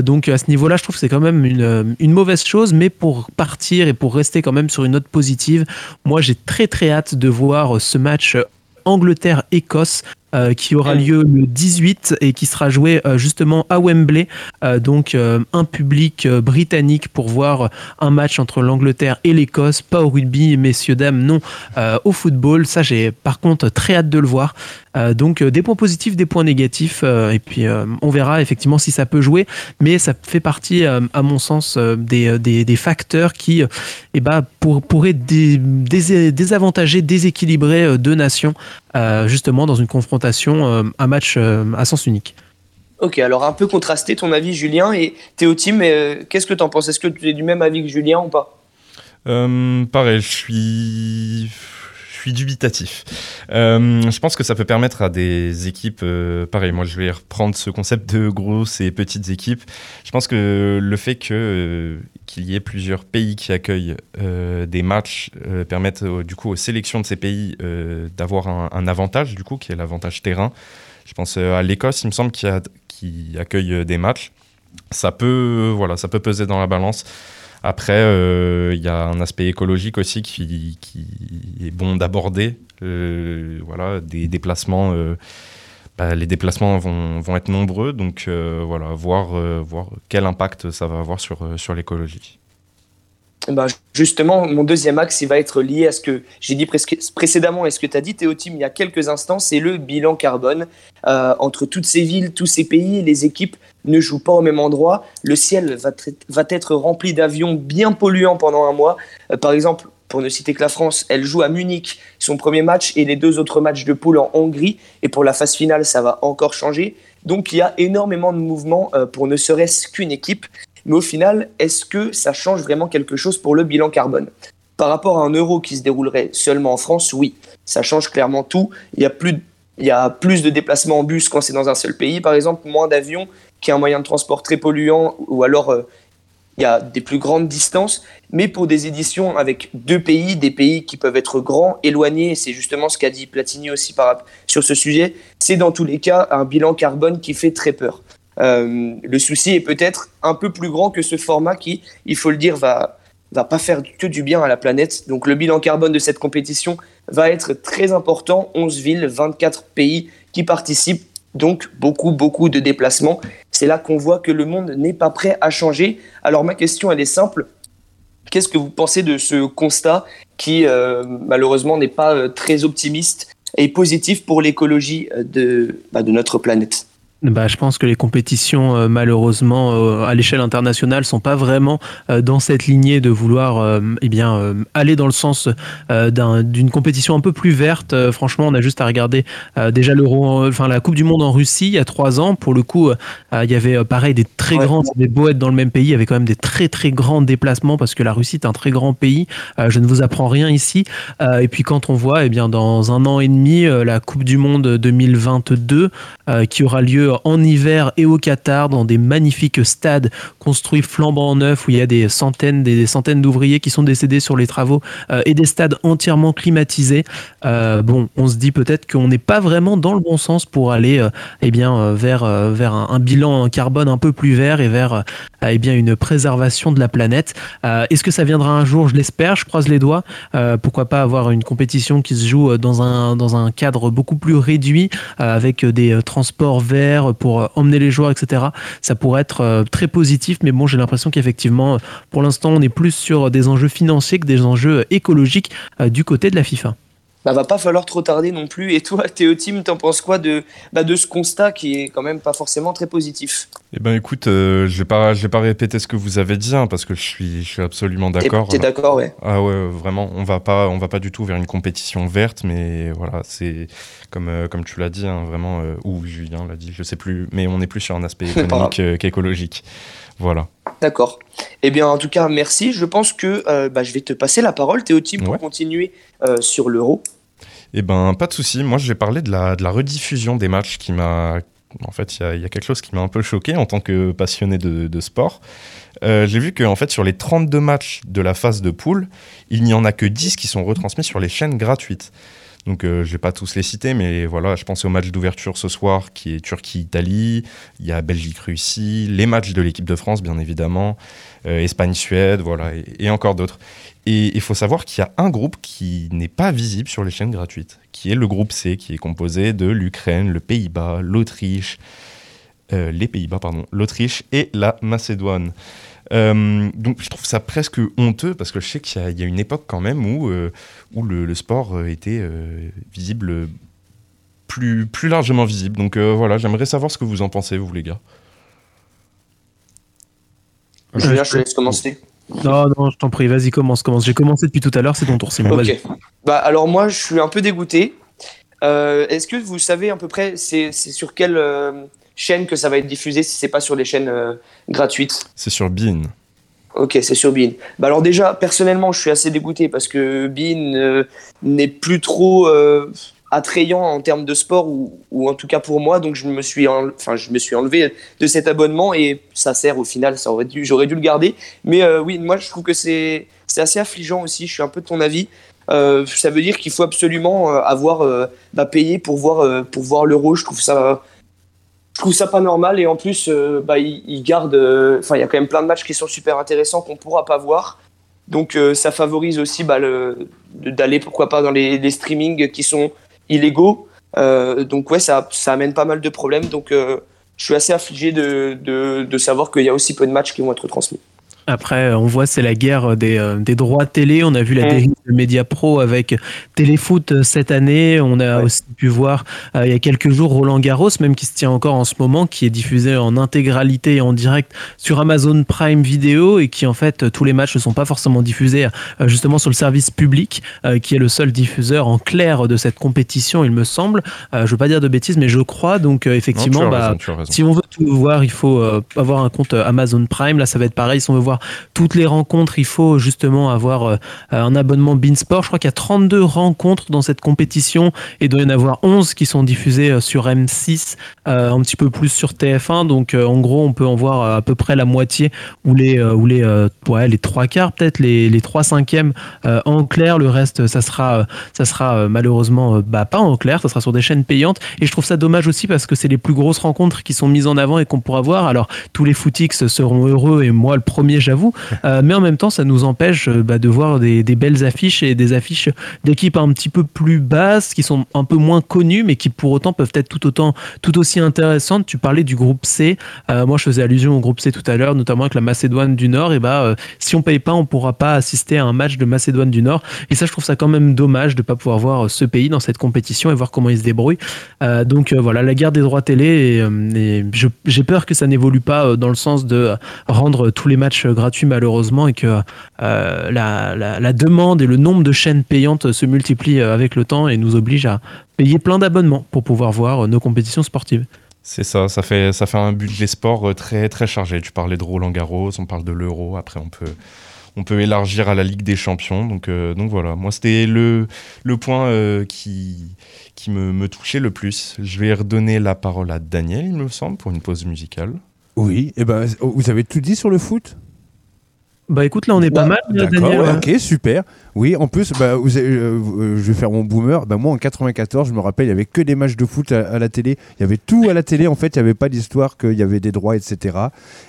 donc à ce niveau-là, je trouve que c'est quand même une, une, mauvaise chose, mais pour partir et pour rester quand même sur une note positive, moi j'ai très très hâte de voir ce match Angleterre-Écosse qui aura lieu le 18 et qui sera joué justement à Wembley. donc un public britannique pour voir un match entre l'Angleterre et l'Écosse, pas au rugby, messieurs, dames, non, au football. Ça, j'ai par contre très hâte de le voir. Euh, donc euh, des points positifs, des points négatifs, euh, et puis on verra effectivement si ça peut jouer, mais ça fait partie, à mon sens, des, des, facteurs qui eh ben, pour, pourraient désavantager, déséquilibrer deux nations, justement dans une confrontation, un match à sens unique. Ok, alors un peu contrasté ton avis, Julien. Et Théo Tim, qu'est-ce que tu en penses? Est-ce que tu es du même avis que Julien ou pas? Pareil, je suis dubitatif. Euh, je pense que ça peut permettre à des équipes, euh, pareil, moi je vais reprendre ce concept de grosses et petites équipes. Je pense que le fait euh, qu'il y ait plusieurs pays qui accueillent des matchs permettent du coup aux sélections de ces pays d'avoir un, avantage du coup qui est l'avantage terrain. Je pense à l'Écosse, il me semble, qui, a, qui accueille des matchs. Ça peut, voilà, ça peut peser dans la balance. Après, euh, il y a un aspect écologique aussi qui, est bon d'aborder. Euh, voilà, des déplacements. Euh, bah, les déplacements vont, vont, être nombreux, donc voilà, voir, voir quel impact ça va avoir sur, sur l'écologie. Bah, justement, mon deuxième axe, va être lié à ce que j'ai dit précédemment et ce que tu as dit, Théo Tim, il y a quelques instants, c'est le bilan carbone. entre toutes ces villes, tous ces pays, les équipes ne jouent pas au même endroit. Le ciel va, être rempli d'avions bien polluants pendant un mois. Euh, par exemple, pour ne citer que la France, elle joue à Munich son premier match et les deux autres matchs de poule en Hongrie. Et pour la phase finale, ça va encore changer. Donc il y a énormément de mouvements euh, pour ne serait-ce qu'une équipe. Mais au final, est-ce que ça change vraiment quelque chose pour le bilan carbone? Par rapport à un euro qui se déroulerait seulement en France, oui, ça change clairement tout. Il y a plus de déplacements en bus quand c'est dans un seul pays, par exemple, moins d'avions, qui est un moyen de transport très polluant, ou alors euh, il y a des plus grandes distances, mais pour des éditions avec deux pays, des pays qui peuvent être grands, éloignés, c'est justement ce qu'a dit Platini aussi sur ce sujet, c'est dans tous les cas un bilan carbone qui fait très peur. Euh, le souci est peut-être un peu plus grand que ce format qui, il faut le dire, va, va pas faire que du bien à la planète. Donc le bilan carbone de cette compétition va être très important. 11 villes, 24 pays qui participent donc beaucoup, beaucoup de déplacements. C'est là qu'on voit que le monde n'est pas prêt à changer. Alors ma question, elle est simple. Qu'est-ce que vous pensez de ce constat qui, euh, malheureusement, n'est pas euh, très optimiste et positif pour l'écologie euh, bah, de notre planète? Bah, je pense que les compétitions, euh, malheureusement, euh, à l'échelle internationale, sont pas vraiment euh, dans cette lignée de vouloir eh bien, aller dans le sens d'une compétition un peu plus verte. franchement, on a juste à regarder déjà l'Euro, enfin la Coupe du Monde en Russie il y a trois ans. Pour le coup, il y avait pareil des très grands, des beaux être dans le même pays, il y avait quand même des très très grands déplacements parce que la Russie est un très grand pays. je ne vous apprends rien ici. et puis quand on voit, eh bien, dans un an et demi, la Coupe du Monde 2022 qui aura lieu en hiver et au Qatar dans des magnifiques stades construits flambant neufs où il y a des centaines, des, centaines d'ouvriers qui sont décédés sur les travaux euh, et des stades entièrement climatisés. Euh, bon, on se dit peut-être qu'on n'est pas vraiment dans le bon sens pour aller euh, eh bien, vers, vers un, bilan carbone un peu plus vert et vers eh bien, une préservation de la planète. Est-ce que ça viendra un jour? Je l'espère, je croise les doigts. pourquoi pas avoir une compétition qui se joue dans un, dans un cadre beaucoup plus réduit avec des transports verts pour euh, emmener les joueurs, etc. Ça pourrait être euh, très positif, mais bon, j'ai l'impression qu'effectivement, pour l'instant, on est plus sur des enjeux financiers que des enjeux écologiques euh, du côté de la FIFA bah, va pas falloir trop tarder non plus. Et toi, Théo Tim, t'en penses quoi de, bah, de ce constat qui est quand même pas forcément très positif? Eh ben écoute, euh, je vais pas, je vais pas répéter ce que vous avez dit hein, parce que je suis, je suis absolument d'accord. T'es d'accord, ouais. Ah ouais, vraiment, on va pas, on va pas du tout vers une compétition verte, mais voilà, c'est comme, euh, comme tu l'as dit, hein, vraiment, euh, ou Julien l'a dit, je sais plus, mais on est plus sur un aspect économique qu'écologique. Voilà. D'accord. Eh bien, en tout cas, merci. Je pense que euh, bah, je vais te passer la parole, Théo pour continuer euh, sur l'euro. Eh ben, pas de souci. Moi, je vais parler de la, de la rediffusion des matchs qui m'a. En fait, il y, a quelque chose qui m'a un peu choqué en tant que passionné de, sport. Euh, j'ai vu qu'en en fait, sur les 32 matchs de la phase de poule, il n'y en a que 10 qui sont retransmis sur les chaînes gratuites. Donc je vais pas tous les citer, mais voilà, je pensais au match d'ouverture ce soir qui est Turquie-Italie, il y a Belgique-Russie, les matchs de l'équipe de France bien évidemment, Espagne-Suède, voilà, et, encore d'autres. Et il faut savoir qu'il y a un groupe qui n'est pas visible sur les chaînes gratuites, qui est le groupe C, qui est composé de l'Ukraine, le Pays-Bas, l'Autriche, les Pays-Bas, pardon, l'Autriche et la Macédoine. Euh, donc je trouve ça presque honteux parce que je sais qu'il y, a une époque quand même où, euh, où le, sport euh, était visible, plus, plus largement visible. Donc voilà, j'aimerais savoir ce que vous en pensez, vous les gars. Julien, je te laisse commencer. Non, non, je t'en prie, vas-y, commence, commence. J'ai commencé depuis tout à l'heure, c'est ton tour, Simon. Ok. Bah, alors moi, je suis un peu dégoûté. Est-ce que vous savez à peu près, c'est sur quel chaîne que ça va être diffusé si c'est pas sur les chaînes euh, gratuites C'est sur Bean. Ok, c'est sur Bean. Bah alors déjà, personnellement, je suis assez dégoûté parce que Bean euh, n'est plus trop euh, attrayant en termes de sport ou, ou, en tout cas pour moi. Donc je me suis, enfin je me suis enlevé de cet abonnement et ça sert au final. Ça aurait dû, j'aurais dû le garder. Mais oui, moi je trouve que c'est c'est assez affligeant aussi. Je suis un peu de ton avis. ça veut dire qu'il faut absolument avoir bah, payé pour voir pour voir l'euro. Je trouve ça trouve ça pas normal et en plus euh, bah, il, euh, enfin il y a quand même plein de matchs qui sont super intéressants qu'on pourra pas voir. Donc euh, ça favorise aussi bah, d'aller pourquoi pas dans les, les, streamings qui sont illégaux. Donc ouais ça, amène pas mal de problèmes. Donc je suis assez affligé de savoir qu'il y a aussi peu de matchs qui vont être transmis après, on voit c'est la guerre des, euh, des, droits télé. On a vu la dérive de Media Pro avec Téléfoot euh, cette année. On a aussi pu voir euh, il y a quelques jours Roland Garros, même qui se tient encore en ce moment, qui est diffusé en intégralité et en direct sur Amazon Prime Video et qui en fait tous les matchs ne sont pas forcément diffusés justement sur le service public, qui est le seul diffuseur en clair de cette compétition, il me semble. je ne veux pas dire de bêtises, mais je crois. Donc effectivement, bah, si on veut tout voir, il faut avoir un compte Amazon Prime. Là, ça va être pareil. Si on veut voir toutes les rencontres, il faut justement avoir euh, un abonnement Beansport. Je crois qu'il y a 32 rencontres dans cette compétition et il doit y en avoir 11 qui sont diffusées euh, sur M6, euh, un petit peu plus sur TF1. Donc en gros, on peut en voir à peu près la moitié ou les, ou trois quarts, peut-être les, les trois cinquièmes en clair. Le reste, ça sera, ça sera malheureusement bah, pas en clair, ça sera sur des chaînes payantes. Et je trouve ça dommage aussi parce que c'est les plus grosses rencontres qui sont mises en avant et qu'on pourra voir. Alors tous les footix seront heureux et moi le premier, j'avoue. Euh, mais en même temps, ça nous empêche euh, bah, de voir des, belles affiches et des affiches d'équipes un petit peu plus basses, qui sont un peu moins connues, mais qui pour autant peuvent être tout autant, tout aussi intéressantes. Tu parlais du groupe C. Euh, moi, je faisais allusion au groupe C tout à l'heure, notamment avec la Macédoine du Nord. Et bah, si on paye pas, on pourra pas assister à un match de Macédoine du Nord. Et ça, je trouve ça quand même dommage de pas pouvoir voir ce pays dans cette compétition et voir comment il se débrouille. donc voilà, la guerre des droits télé. Et, j'ai peur que ça n'évolue pas dans le sens de rendre tous les matchs gratuits malheureusement et que euh, la, demande et le nombre de chaînes payantes se multiplient euh, avec le temps et nous oblige à payer plein d'abonnements pour pouvoir voir euh, nos compétitions sportives. C'est ça, ça fait, ça fait un budget sport très, très chargé. Tu parlais de Roland Garros, on parle de l'Euro, après on peut, on peut élargir à la Ligue des Champions. Donc, donc voilà, moi c'était le, le point qui, qui me, me touchait le plus. Je vais redonner la parole à Daniel, il me semble, pour une pause musicale. Oui, et eh ben, vous avez tout dit sur le foot? Bah écoute, là on est pas mal, Daniel. Ok, super. Oui, en plus, bah, vous euh, euh, je vais faire mon boomer. Bah, moi, en 94, je me rappelle, il y avait que des matchs de foot à, la télé. Il y avait tout à la télé. En fait, il n'y avait pas d'histoire qu'il y avait des droits, etc.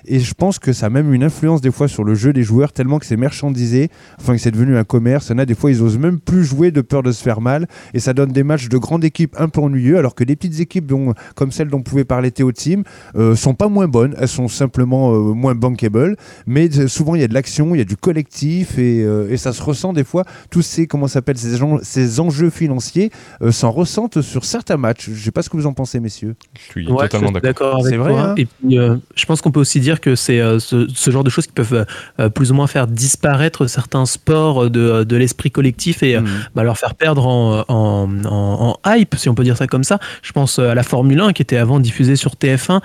Et je pense que ça a même une influence des fois sur le jeu des joueurs, tellement que c'est marchandisé, enfin que c'est devenu un commerce. Il y en a des fois, ils osent même plus jouer de peur de se faire mal. Et ça donne des matchs de grandes équipes un peu ennuyeux, alors que les petites équipes, dont, comme celle dont pouvait parler Théo Team, euh, sont pas moins bonnes. Elles sont simplement moins bankable. Mais souvent, il y a de l'action, il y a du collectif et, et ça se ressent des fois. Tous ces comment s'appelle ces, ces, enjeux financiers euh, s'en ressentent sur certains matchs. Je ne sais pas ce que vous en pensez, messieurs. Je suis totalement d'accord. C'est vrai. Hein. et puis, euh, je pense qu'on peut aussi dire que c'est euh, ce, genre de choses qui peuvent plus ou moins faire disparaître certains sports de, de l'esprit collectif et mmh. bah, leur faire perdre en, en, hype, si on peut dire ça comme ça. Je pense à la Formule 1 qui était avant diffusée sur TF1,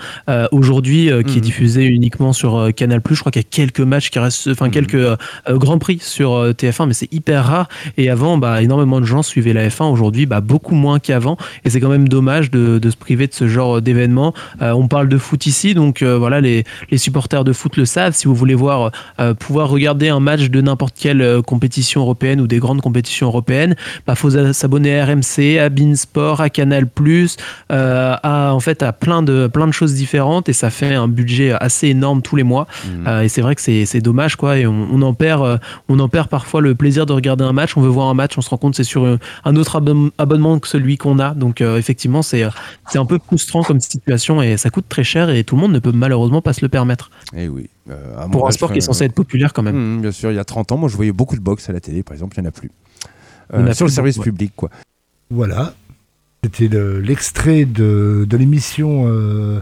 aujourd'hui qui est mmh. diffusée uniquement sur Canal+. Je crois qu'il y a quelques matchs qui restent enfin Mhm. quelques euh, grands prix sur euh, TF1, mais c'est hyper rare. Et avant, bah, énormément de gens suivaient la F1. Aujourd'hui, bah, beaucoup moins qu'avant. Et c'est quand même dommage de, de se priver de ce genre d'événement. Euh, on parle de foot ici, donc euh, voilà, les, les supporters de foot le savent. Si vous voulez voir, euh, pouvoir regarder un match de n'importe quelle euh, compétition européenne ou des grandes compétitions européennes, bah, faut s'abonner à RMC, à Beansport, à Canal+, euh, à en fait à plein de plein de choses différentes et ça fait un budget assez énorme tous les mois. Euh, et c'est vrai que c'est dommage quoi et on, on en perd euh, on en perd parfois le plaisir de regarder un match. On veut voir un match, on se rend compte que c'est sur euh, un autre abonne- abonnement que celui qu'on a. Donc euh, effectivement c'est c'est un peu frustrant comme situation et ça coûte très cher et tout le monde ne peut malheureusement pas se le permettre Eh oui. Euh, pour un sport qui est censé être populaire quand même. Mmh, bien sûr, il y a 30 ans, moi je voyais beaucoup de boxe à la télé, par exemple, il n'y en a plus. Euh, a sur plus le service beaucoup, public, quoi. Voilà. C'était le- l'extrait de, de l'émission euh,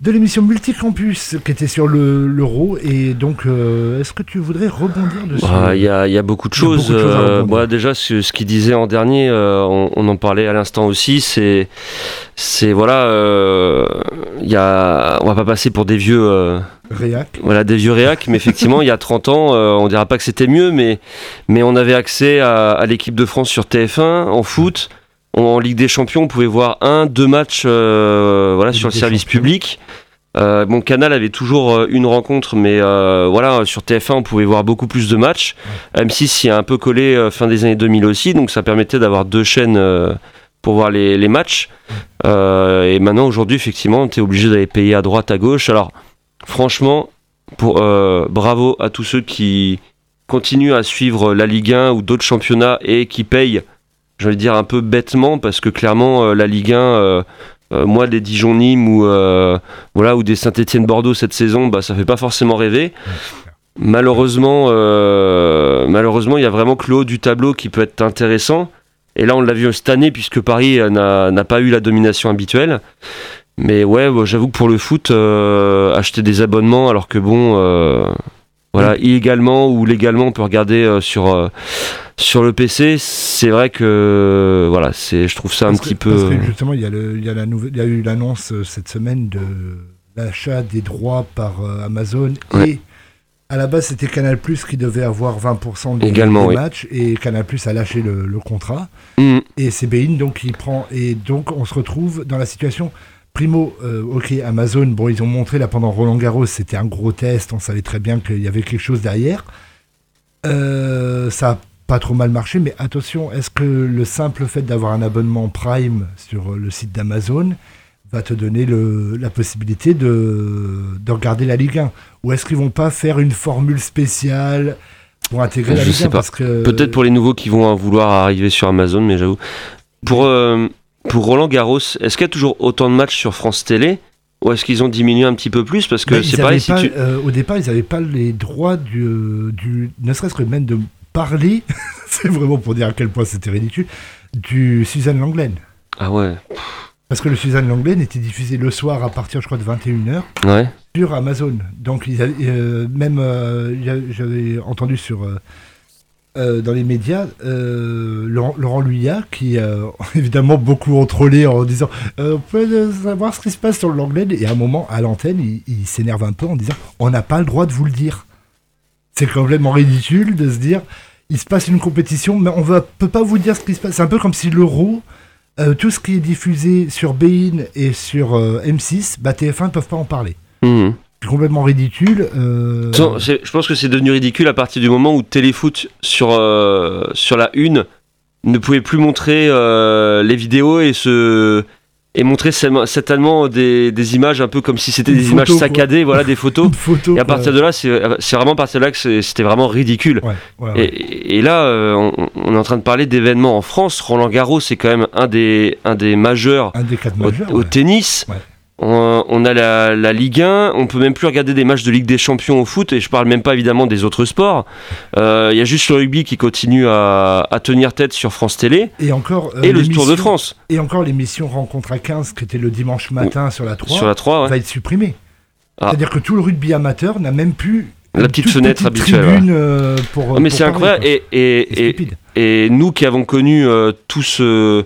de l'émission Multicampus qui était sur le- l'euro. Et donc, euh, est-ce que tu voudrais rebondir dessus? Bah, Il y, a, il y a beaucoup de choses. beaucoup de choses à euh, moi, déjà, ce, ce qu'il disait en dernier, euh, on, on en parlait à l'instant aussi, c'est, voilà, il y a, on va pas passer pour des vieux, Réac. voilà, des vieux réacs, mais effectivement, il y a 30 ans, euh, on dira pas que c'était mieux, mais, mais on avait accès à, à l'équipe de France sur TF1 en foot. En Ligue des Champions, on pouvait voir un, deux matchs, euh, voilà, Ligue sur le service Champions. public. Euh, mon canal avait toujours euh, une rencontre, mais euh, voilà, sur TF1, on pouvait voir beaucoup plus de matchs. M6 y a un peu collé fin des années 2000 aussi, donc ça permettait d'avoir deux chaînes pour voir les, les matchs. Et maintenant, aujourd'hui, effectivement, tu es obligé d'aller payer à droite, à gauche. Alors, franchement, pour, bravo à tous ceux qui continuent à suivre la Ligue 1 ou d'autres championnats et qui payent, je vais dire un peu bêtement, parce que clairement, euh, la Ligue 1, euh, euh, moi, des Dijon-Nîmes ou, voilà, ou des Saint-Etienne-Bordeaux cette saison, bah, ça fait pas forcément rêver. Malheureusement, euh, malheureusement, il y a vraiment que le haut du tableau qui peut être intéressant. Et là, on l'a vu cette année, puisque Paris n'a pas eu la domination habituelle. Mais ouais, j'avoue que pour le foot, euh, acheter des abonnements, alors que bon, euh, voilà, illégalement ou légalement, on peut regarder euh, sur, euh, sur le PC. C'est vrai que, voilà, c'est, je trouve ça un petit peu. Parce que justement, il y, a le- il y, a la nouvelle- il y a eu l'annonce euh, cette semaine de l'achat des droits par Amazon. Ouais. Et à la base, c'était Canal qui devait avoir 20% des, Également, des oui. matchs. Et Canal a lâché le, le contrat. Hmm. Et c'est Bein donc qui prend. Et donc, on se retrouve dans la situation. Primo, euh, ok, Amazon, bon, ils ont montré là pendant Roland Garros, c'était un gros test, on savait très bien qu'il y avait quelque chose derrière. Euh, ça a pas trop mal marché, mais attention, est-ce que le simple fait d'avoir un abonnement Prime sur euh, le site d'Amazon va te donner le, la possibilité de, de regarder la Ligue 1 Ou est-ce qu'ils vont pas faire une formule spéciale pour intégrer la Je Ligue sais 1 pas. parce que Peut-être pour les nouveaux qui vont vouloir arriver sur Amazon, mais j'avoue. Pour, euh, pour Roland Garros, est-ce qu'il y a toujours autant de matchs sur France Télé Ou est-ce qu'ils ont diminué un petit peu plus Parce que Mais c'est pareil, si pas, tu. euh, au départ, ils n'avaient pas les droits du, euh, du ne serait-ce que même de parler, c'est vraiment pour dire à quel point c'était ridicule, du Suzanne Langlaine. Ah ouais, Parce que le Suzanne Langlaine était diffusé le soir à partir, je crois, de 21h ouais. sur Amazon. Donc, ils avaient, euh, même, euh, j'avais entendu sur, euh, dans les médias, euh, Laurent, Laurent Luyat, qui euh, évidemment beaucoup ont trollé en disant On peut savoir ce qui se passe sur le Langlaine. Et à un moment, à l'antenne, il, s'énerve un peu en disant On n'a pas le droit de vous le dire. C'est complètement ridicule de se dire Il se passe une compétition, mais on ne peut pas vous dire ce qui se passe. C'est un peu comme si l'euro. tout ce qui est diffusé sur Bein et sur euh, M6, bah, TF1 ne peuvent pas en parler. Mhm. Complètement ridicule. euh, Je pense que c'est devenu ridicule à partir du moment où Téléfoot sur, euh, sur la une ne pouvait plus montrer euh, les vidéos et se et montrer certainement des, des images un peu comme si c'était des photo, images quoi. saccadées, voilà des photos. photo. Et à partir de là, c'est vraiment à partir de là que c'était vraiment ridicule. Ouais, ouais, ouais. Et, et là, on, on est en train de parler d'événements en France. Roland Garros, c'est quand même un des, un des majeurs Un des quatre au, majeurs. au ouais. tennis. Ouais. On, on a la, la Ligue 1, on peut même plus regarder des matchs de Ligue des Champions au foot, et je parle même pas évidemment des autres sports. Euh, Il y a juste le rugby qui continue à, à tenir tête sur France Télé, Et encore. euh, et le Tour de France Et encore l'émission Rencontre à 15, qui était le dimanche matin sur la 3, sur la 3. ouais. va être supprimée. Ah. C'est-à-dire que tout le rugby amateur n'a même plus. La petite fenêtre petite habituelle, tribune, euh, pour. Mais c'est incroyable. Et, et, nous qui avons connu euh, tout ce.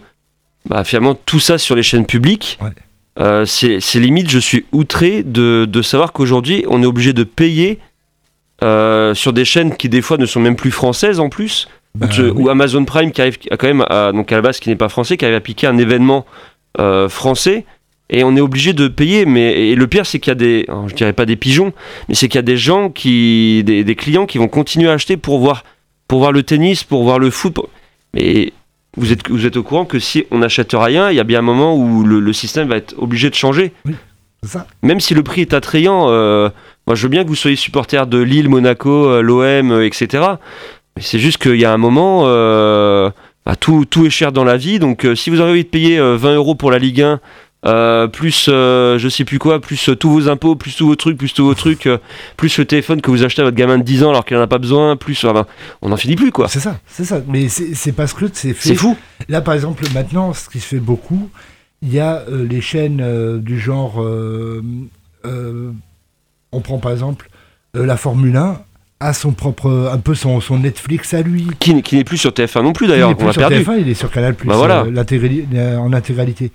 Bah, finalement, tout ça sur les chaînes publiques, Ouais. Euh, c'est limite, je suis outré de, de savoir qu'aujourd'hui, on est obligé de payer euh, sur des chaînes qui des fois ne sont même plus françaises en plus, Bah, Je- oui. ou Amazon Prime qui arrive à quand même à, donc à la base qui n'est pas français, qui arrive à piquer un événement euh, français. Et on est obligé de payer, mais et le pire c'est qu'il y a des, je dirais pas des pigeons, mais c'est qu'il y a des gens qui, des, des clients qui vont continuer à acheter pour voir, pour voir le tennis, pour voir le foot. pour- Mais vous êtes, vous êtes au courant que si on n'achète rien, il y a bien un moment où le, le système va être obligé de changer. C'est ça. Même si le prix est attrayant, euh, moi je veux bien que vous soyez supporter de Lille, Monaco, euh, l'OM, euh, etc. Mais c'est juste qu'il y a un moment, euh, bah, tout, tout est cher dans la vie. Donc euh, si vous avez envie de payer euh, 20 euros pour la Ligue 1, euh, plus euh, je sais plus quoi, plus euh, tous vos impôts, plus tous vos trucs, plus tous vos trucs, plus le téléphone que vous achetez à votre gamin de 10 ans alors qu'il n'en a pas besoin, plus. enfin, on n'en finit plus quoi. C'est ça, c'est ça. Mais c'est parce que c'est fait. C'est fou. Là, par exemple, maintenant, ce qui se fait beaucoup, il y a les chaînes du genre. on prend par exemple la Formule 1 a son propre, un peu son, son Netflix à lui. Qui, qui n'est plus sur TF1 non plus Il d'ailleurs, on l'a perdu. TF1, il est sur Canal Plus Bah voilà. en intégralité.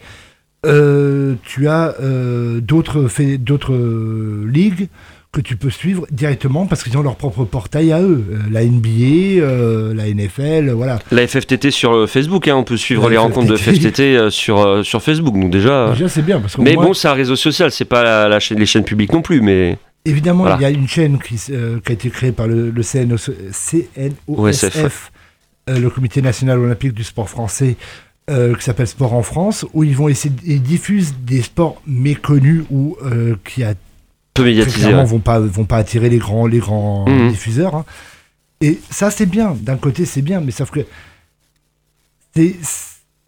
Euh, tu as euh, d'autres d'autres euh, ligues que tu peux suivre directement parce qu'ils ont leur propre portail à eux. Euh, la NBA, euh, la NFL, voilà. La FFTT sur Facebook, hein, on peut suivre La les rencontres de FFTT. Sur, euh, sur Facebook. Donc déjà. Déjà, c'est bien parce que Mais moi, bon, c'est un réseau social, c'est pas la, la chaîne- les chaînes publiques non plus, mais évidemment, voilà. il y a une chaîne qui, a été créée par le, le CNOS CNOSF, OSF. le Comité national olympique du sport français, euh, qui s'appelle Sport en France, où ils vont essayer, ils diffusent des sports méconnus ou euh, qui a peu très médiatisé. clairement ouais. vont pas vont pas attirer les grands les grands Mhm. diffuseurs. hein. Et ça c'est bien. D'un côté c'est bien, mais sauf que c'est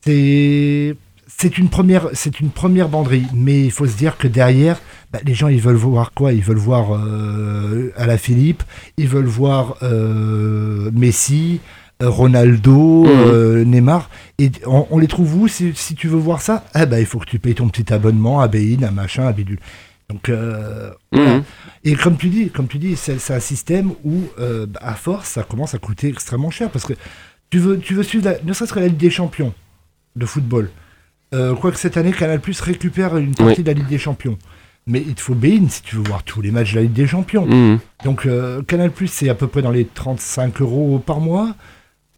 c'est c'est une première c'est une première banderie. Mais il faut se dire que derrière, bah, les gens ils veulent voir quoi? Ils veulent voir euh, à la Philippe, ils veulent voir euh, Messi. Ronaldo, Mhm. euh, Neymar, et on, on les trouve où si, si tu veux voir ça? Eh ben, il faut que tu payes ton petit abonnement à Bein, à machin, à bidule. Donc, euh, voilà. Mhm. Et comme tu dis, comme tu dis, c'est un système où, euh, bah, à force, ça commence à coûter extrêmement cher parce que tu veux, tu veux suivre, la- ne serait-ce que la Ligue des Champions de football. Quoique cette année, Canal Plus récupère une partie Oui. de la Ligue des Champions. Mais il te faut Bein si tu veux voir tous les matchs de la Ligue des Champions. Mhm. Donc Canal Plus, c'est à peu près dans les 35 euros par mois.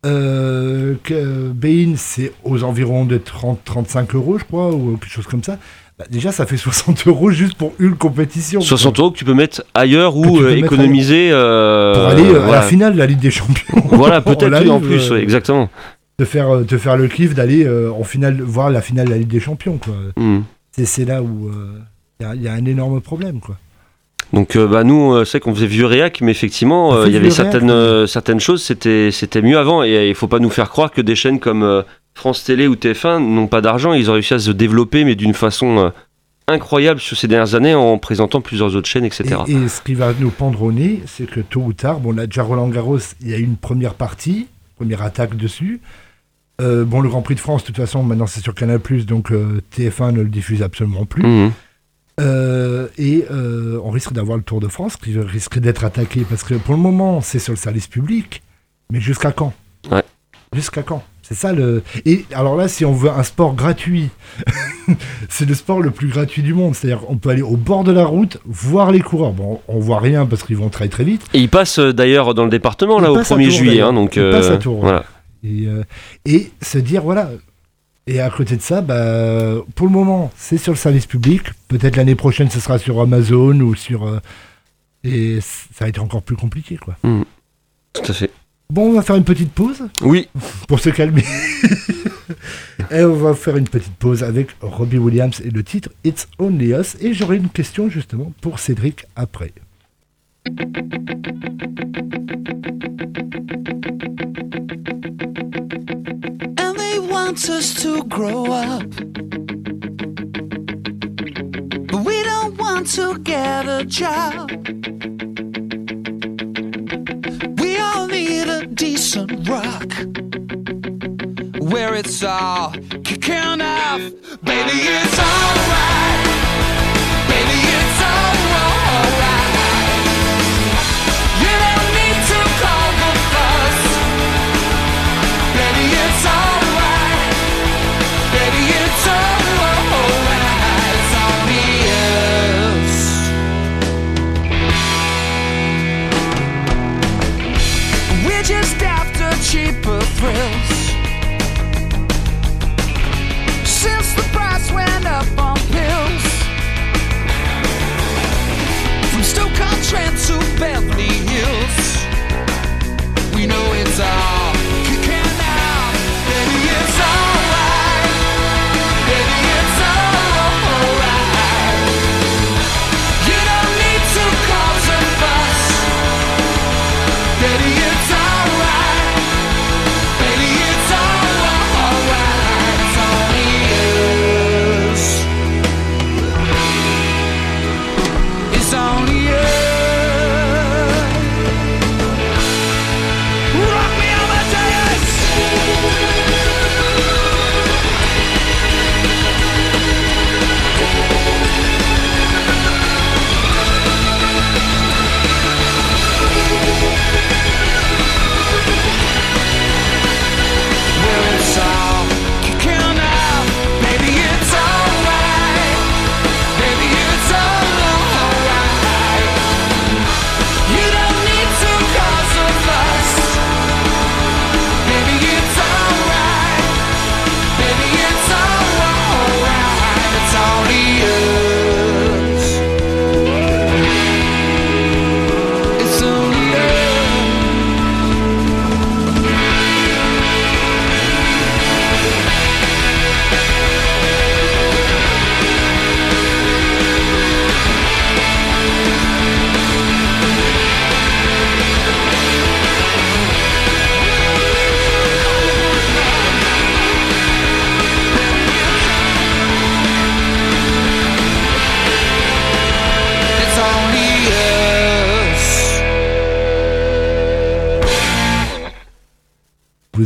Euh, que Bein, c'est aux environs de 30-35 euros, je crois, ou quelque chose comme ça. Bah, déjà, ça fait 60 euros juste pour une compétition. 60 euros que tu peux mettre ailleurs ou euh, économiser. euh, Pour aller euh, à la finale de la Ligue des Champions. Voilà, peut-être en plus, euh, ouais, exactement. de faire, euh, te faire le kiff d'aller euh, en finale, voir la finale de la Ligue des Champions. quoi. Mhm. C'est, là où euh, il y y, a un énorme problème. Quoi. Donc euh, bah nous euh, c'est qu'on faisait vieux réac mais effectivement euh, il y avait certaines euh, certaines choses c'était c'était mieux avant et il faut pas nous faire croire que des chaînes comme France Télé ou TF1 n'ont pas d'argent ils ont réussi à se développer mais d'une façon incroyable sur ces dernières années en présentant plusieurs autres chaînes etc. Et, et ce qui va nous pendre au nez, c'est que tôt ou tard, bon, là, déjà Roland Garros, il y a eu une première partie, première attaque dessus. Bon, le Grand Prix de France, de toute façon, maintenant c'est sur Canal, donc euh, TF1 ne le diffuse absolument plus. Mhm. Euh, et euh, on risque d'avoir le Tour de France qui risque d'être attaqué parce que pour le moment, c'est sur le service public, mais jusqu'à quand? Ouais. Jusqu'à quand? C'est ça le. Et alors là, si on veut un sport gratuit, c'est le sport le plus gratuit du monde. C'est-à-dire, on peut aller au bord de la route, voir les coureurs. Bon, on voit rien parce qu'ils vont très très vite. Et il passe euh, d'ailleurs dans le département là au passe à 1er Tours, juillet hein, donc Il passe à Tours, voilà. Et, et se dire, voilà. Et à côté de ça, bah, pour le moment, c'est sur le service public. Peut-être l'année prochaine, ce sera sur Amazon ou sur. euh, et ça va être encore plus compliqué, quoi. Tout à fait. Bon, on va faire une petite pause Oui, pour se calmer. et on va faire une petite pause avec Robbie Williams et le titre It's Only Us. Et j'aurai une question justement pour Cédric après. And they want us to grow up. But we don't want to get a job. We all need a decent rock where it's all kicking off. Baby, it's alright.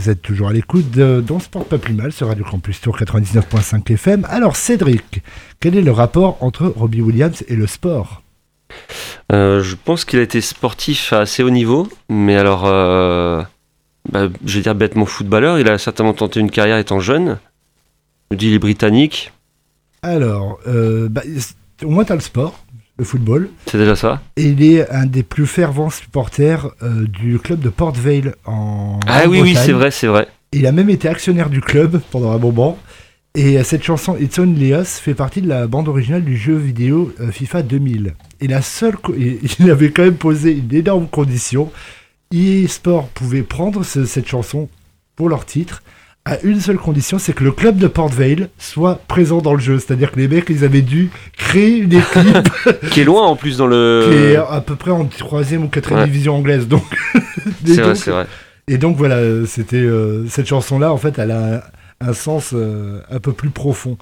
Vous êtes toujours à l'écoute de Dans Sport Pas Plus Mal sur Radio Campus Tour 99.5 FM. Alors Cédric, quel est le rapport entre Robbie Williams et le sport? Euh, je pense qu'il a été sportif à assez haut niveau, mais alors, euh, bah, je vais dire bêtement footballeur. Il a certainement tenté une carrière étant jeune. Je dis, il est britannique, Alors, euh, bah, au moins tu as le sport, le football, c'est déjà ça. et il est un des plus fervents supporters euh, du club de Port Vale en Ah oui, oui, c'est vrai, c'est vrai. Il a même été actionnaire du club pendant un moment. Et euh, cette chanson It's Only Us fait partie de la bande originale du jeu vidéo euh, FIFA 2000. Et la seule, il avait quand même posé une énorme condition. EA Sport pouvait prendre ce- cette chanson pour leur titre à une seule condition, c'est que le club de Port Vale soit présent dans le jeu. C'est-à-dire que les mecs, ils avaient dû créer une équipe Qui est loin en plus dans qui est le. à peu près en troisième ou quatrième Ouais. division anglaise. Donc, C'est vrai, c'est vrai. et donc voilà, c'était euh, cette chanson-là, en fait, elle a un, un sens euh, un peu plus profond.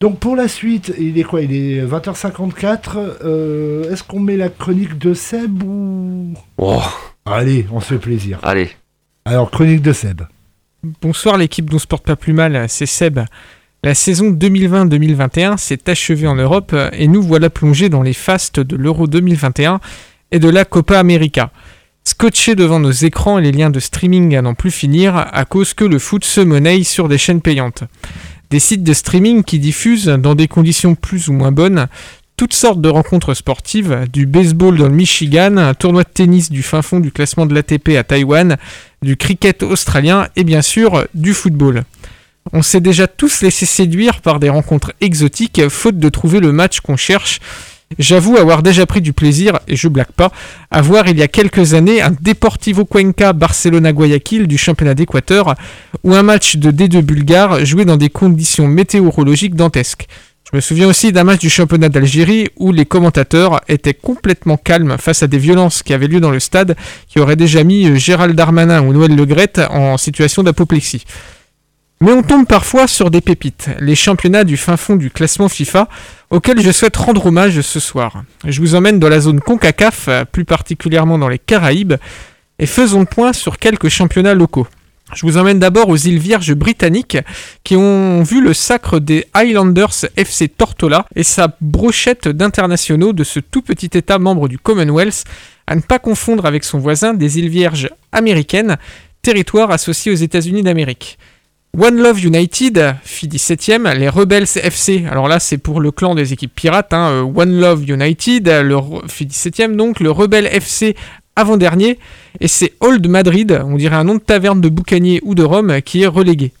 Donc pour la suite, il est quoi? Il est 20h54. euh, Est-ce qu'on met la chronique de Seb ou? Oh, Allez, on se fait plaisir. allez. Alors chronique de Seb. Bonsoir l'équipe dont se porte pas plus mal, c'est Seb. La saison 2020-2021 s'est achevée en Europe et nous voilà plongés dans les fastes de l'Euro 2021 et de la Copa América. Scotchés devant nos écrans et les liens de streaming à n'en plus finir à cause que le foot se monnaie sur des chaînes payantes. Des sites de streaming qui diffusent, dans des conditions plus ou moins bonnes, toutes sortes de rencontres sportives, du baseball dans le Michigan, un tournoi de tennis du fin fond du classement de l'ATP à Taïwan, du cricket australien et bien sûr du football. On s'est déjà tous laissé séduire par des rencontres exotiques, faute de trouver le match qu'on cherche. J'avoue avoir déjà pris du plaisir, et je blague pas, à voir il y a quelques années un Deportivo Cuenca Barcelona-Guayaquil du championnat d'Équateur, ou un match de D2 bulgare joué dans des conditions météorologiques dantesques. Je me souviens aussi d'un match du championnat d'Algérie où les commentateurs étaient complètement calmes face à des violences qui avaient lieu dans le stade qui auraient déjà mis euh, Gérald Darmanin ou Noël Legrette en situation d'apoplexie. Mais on tombe parfois sur des pépites, les championnats du fin fond du classement FIFA, auxquels je souhaite rendre hommage ce soir. Je vous emmène dans la zone CONCACAF, euh, plus particulièrement dans les Caraïbes, et faisons le point sur quelques championnats locaux. Je vous emmène d'abord aux îles Vierges britanniques qui ont vu le sacre des Highlanders FC Tortola et sa brochette d'internationaux de ce tout petit état membre du Commonwealth, à ne pas confondre avec son voisin des îles Vierges américaines, territoire associé aux États-Unis d'Amérique. One Love United fit 17ème, les Rebels FC, alors là c'est pour le clan des équipes pirates, hein, euh, One Love United le fit 17ème donc, le Rebel FC avant-dernier, et c'est Old Madrid, on dirait un nom de taverne de boucanier ou de Rome, qui est relégué.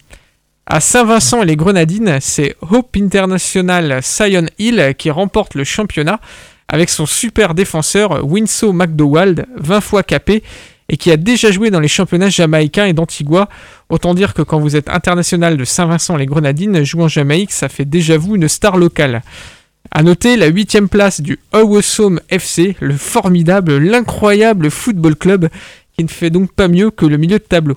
À Saint-Vincent et les Grenadines, c'est Hope International Sion Hill qui remporte le championnat avec son super défenseur Winslow McDowald, 20 fois capé, et qui a déjà joué dans les championnats jamaïcains et d'Antigua. Autant dire que quand vous êtes international de Saint-Vincent et les Grenadines, jouer en Jamaïque, ça fait déjà vous une star locale. A noter la huitième place du Awesome FC, le formidable, l'incroyable football club, qui ne fait donc pas mieux que le milieu de tableau.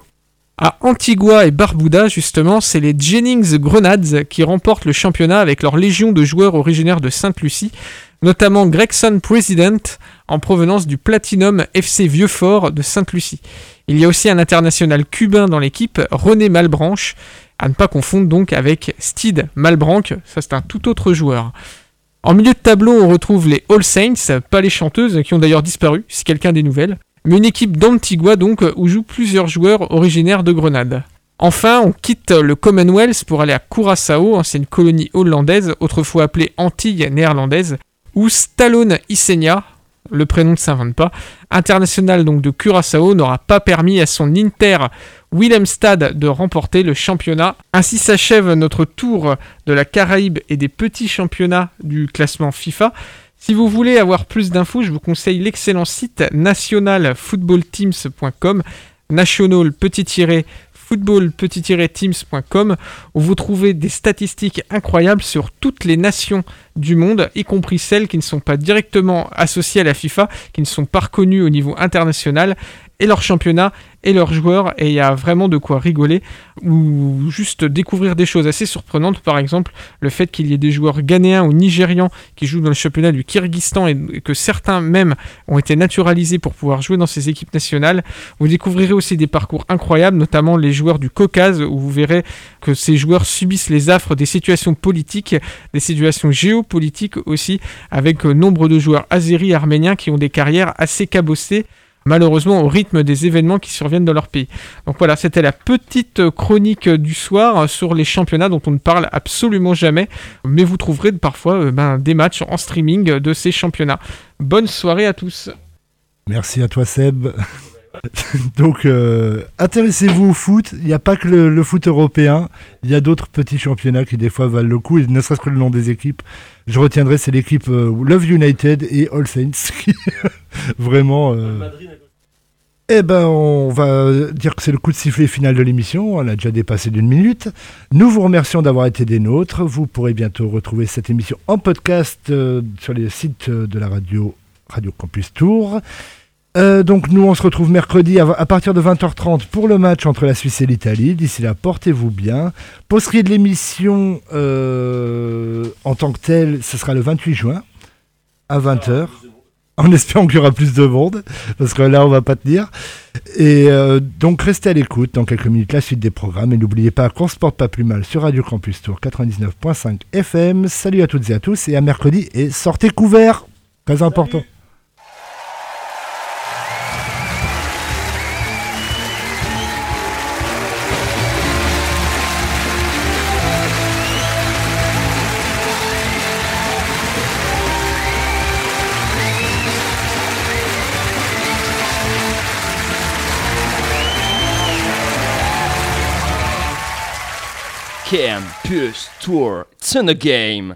À Antigua et Barbuda, justement, c'est les Jennings Grenades qui remportent le championnat avec leur légion de joueurs originaires de Sainte-Lucie, notamment Gregson President en provenance du Platinum FC Vieux-Fort de Sainte-Lucie. Il y a aussi un international cubain dans l'équipe, René Malbranche, à ne pas confondre donc avec Steed Malbranche, ça c'est un tout autre joueur. En milieu de tableau, on retrouve les All Saints, pas les chanteuses, qui ont d'ailleurs disparu, si quelqu'un des nouvelles mais une équipe d'Antigua donc où jouent plusieurs joueurs originaires de Grenade. Enfin, on quitte le Commonwealth pour aller à Curaçao, ancienne colonie hollandaise, autrefois appelée Antilles néerlandaise, où Stallone Isenia, le prénom ne s'invente pas, international donc de Curaçao, n'aura pas permis à son Inter Willemstad de remporter le championnat. Ainsi s'achève notre tour de la Caraïbe et des petits championnats du classement FIFA. Si vous voulez avoir plus d'infos, je vous conseille l'excellent site nationalfootballteams.com, national football-teams.com où vous trouvez des statistiques incroyables sur toutes les nations du monde, y compris celles qui ne sont pas directement associées à la FIFA, qui ne sont pas reconnues au niveau international, et leur championnat et leurs joueurs. Et il y a vraiment de quoi rigoler ou juste découvrir des choses assez surprenantes. Par exemple le fait qu'il y ait des joueurs ghanéens ou nigérians qui jouent dans le championnat du Kyrgyzstan et que certains même ont été naturalisés pour pouvoir jouer dans ces équipes nationales. Vous découvrirez aussi des parcours incroyables notamment les joueurs du Caucase où vous verrez que ces joueurs subissent les affres des situations politiques des situations géopolitiques aussi avec nombre de joueurs azéris arméniens qui ont des carrières assez cabossées malheureusement au rythme des événements qui surviennent dans leur pays. Donc voilà, c'était la petite chronique du soir sur les championnats dont on ne parle absolument jamais, mais vous trouverez parfois euh, ben, des matchs en streaming de ces championnats. Bonne soirée à tous. Merci à toi Seb. Donc, euh, intéressez-vous au foot. Il n'y a pas que le, foot européen. Il y a d'autres petits championnats qui, des fois, valent le coup. Ne serait-ce que le nom des équipes. Je retiendrai, c'est l'équipe euh, Love United et All Saints. vraiment. Eh ben, on va dire que c'est le coup de sifflet final de l'émission. On a déjà dépassé d'une minute. Nous vous remercions d'avoir été des nôtres. Vous pourrez bientôt retrouver cette émission en podcast euh, sur les sites de la radio Radio Campus Tour. Euh, donc nous on se retrouve mercredi à, partir de 20h30 pour le match entre la Suisse et l'Italie. D'ici là, portez-vous bien. Posterie de l'émission euh, en tant que telle, ce sera le 28 juin à 20h. En espérant qu'il y aura plus de monde, parce que là on va pas tenir. Et euh, donc restez à l'écoute dans quelques minutes la suite des programmes. Et n'oubliez pas qu'on se porte pas plus mal sur Radio Campus Tour 99.5 FM. Salut à toutes et à tous et à mercredi et sortez couverts, très important. Campus Tour, it's in the game.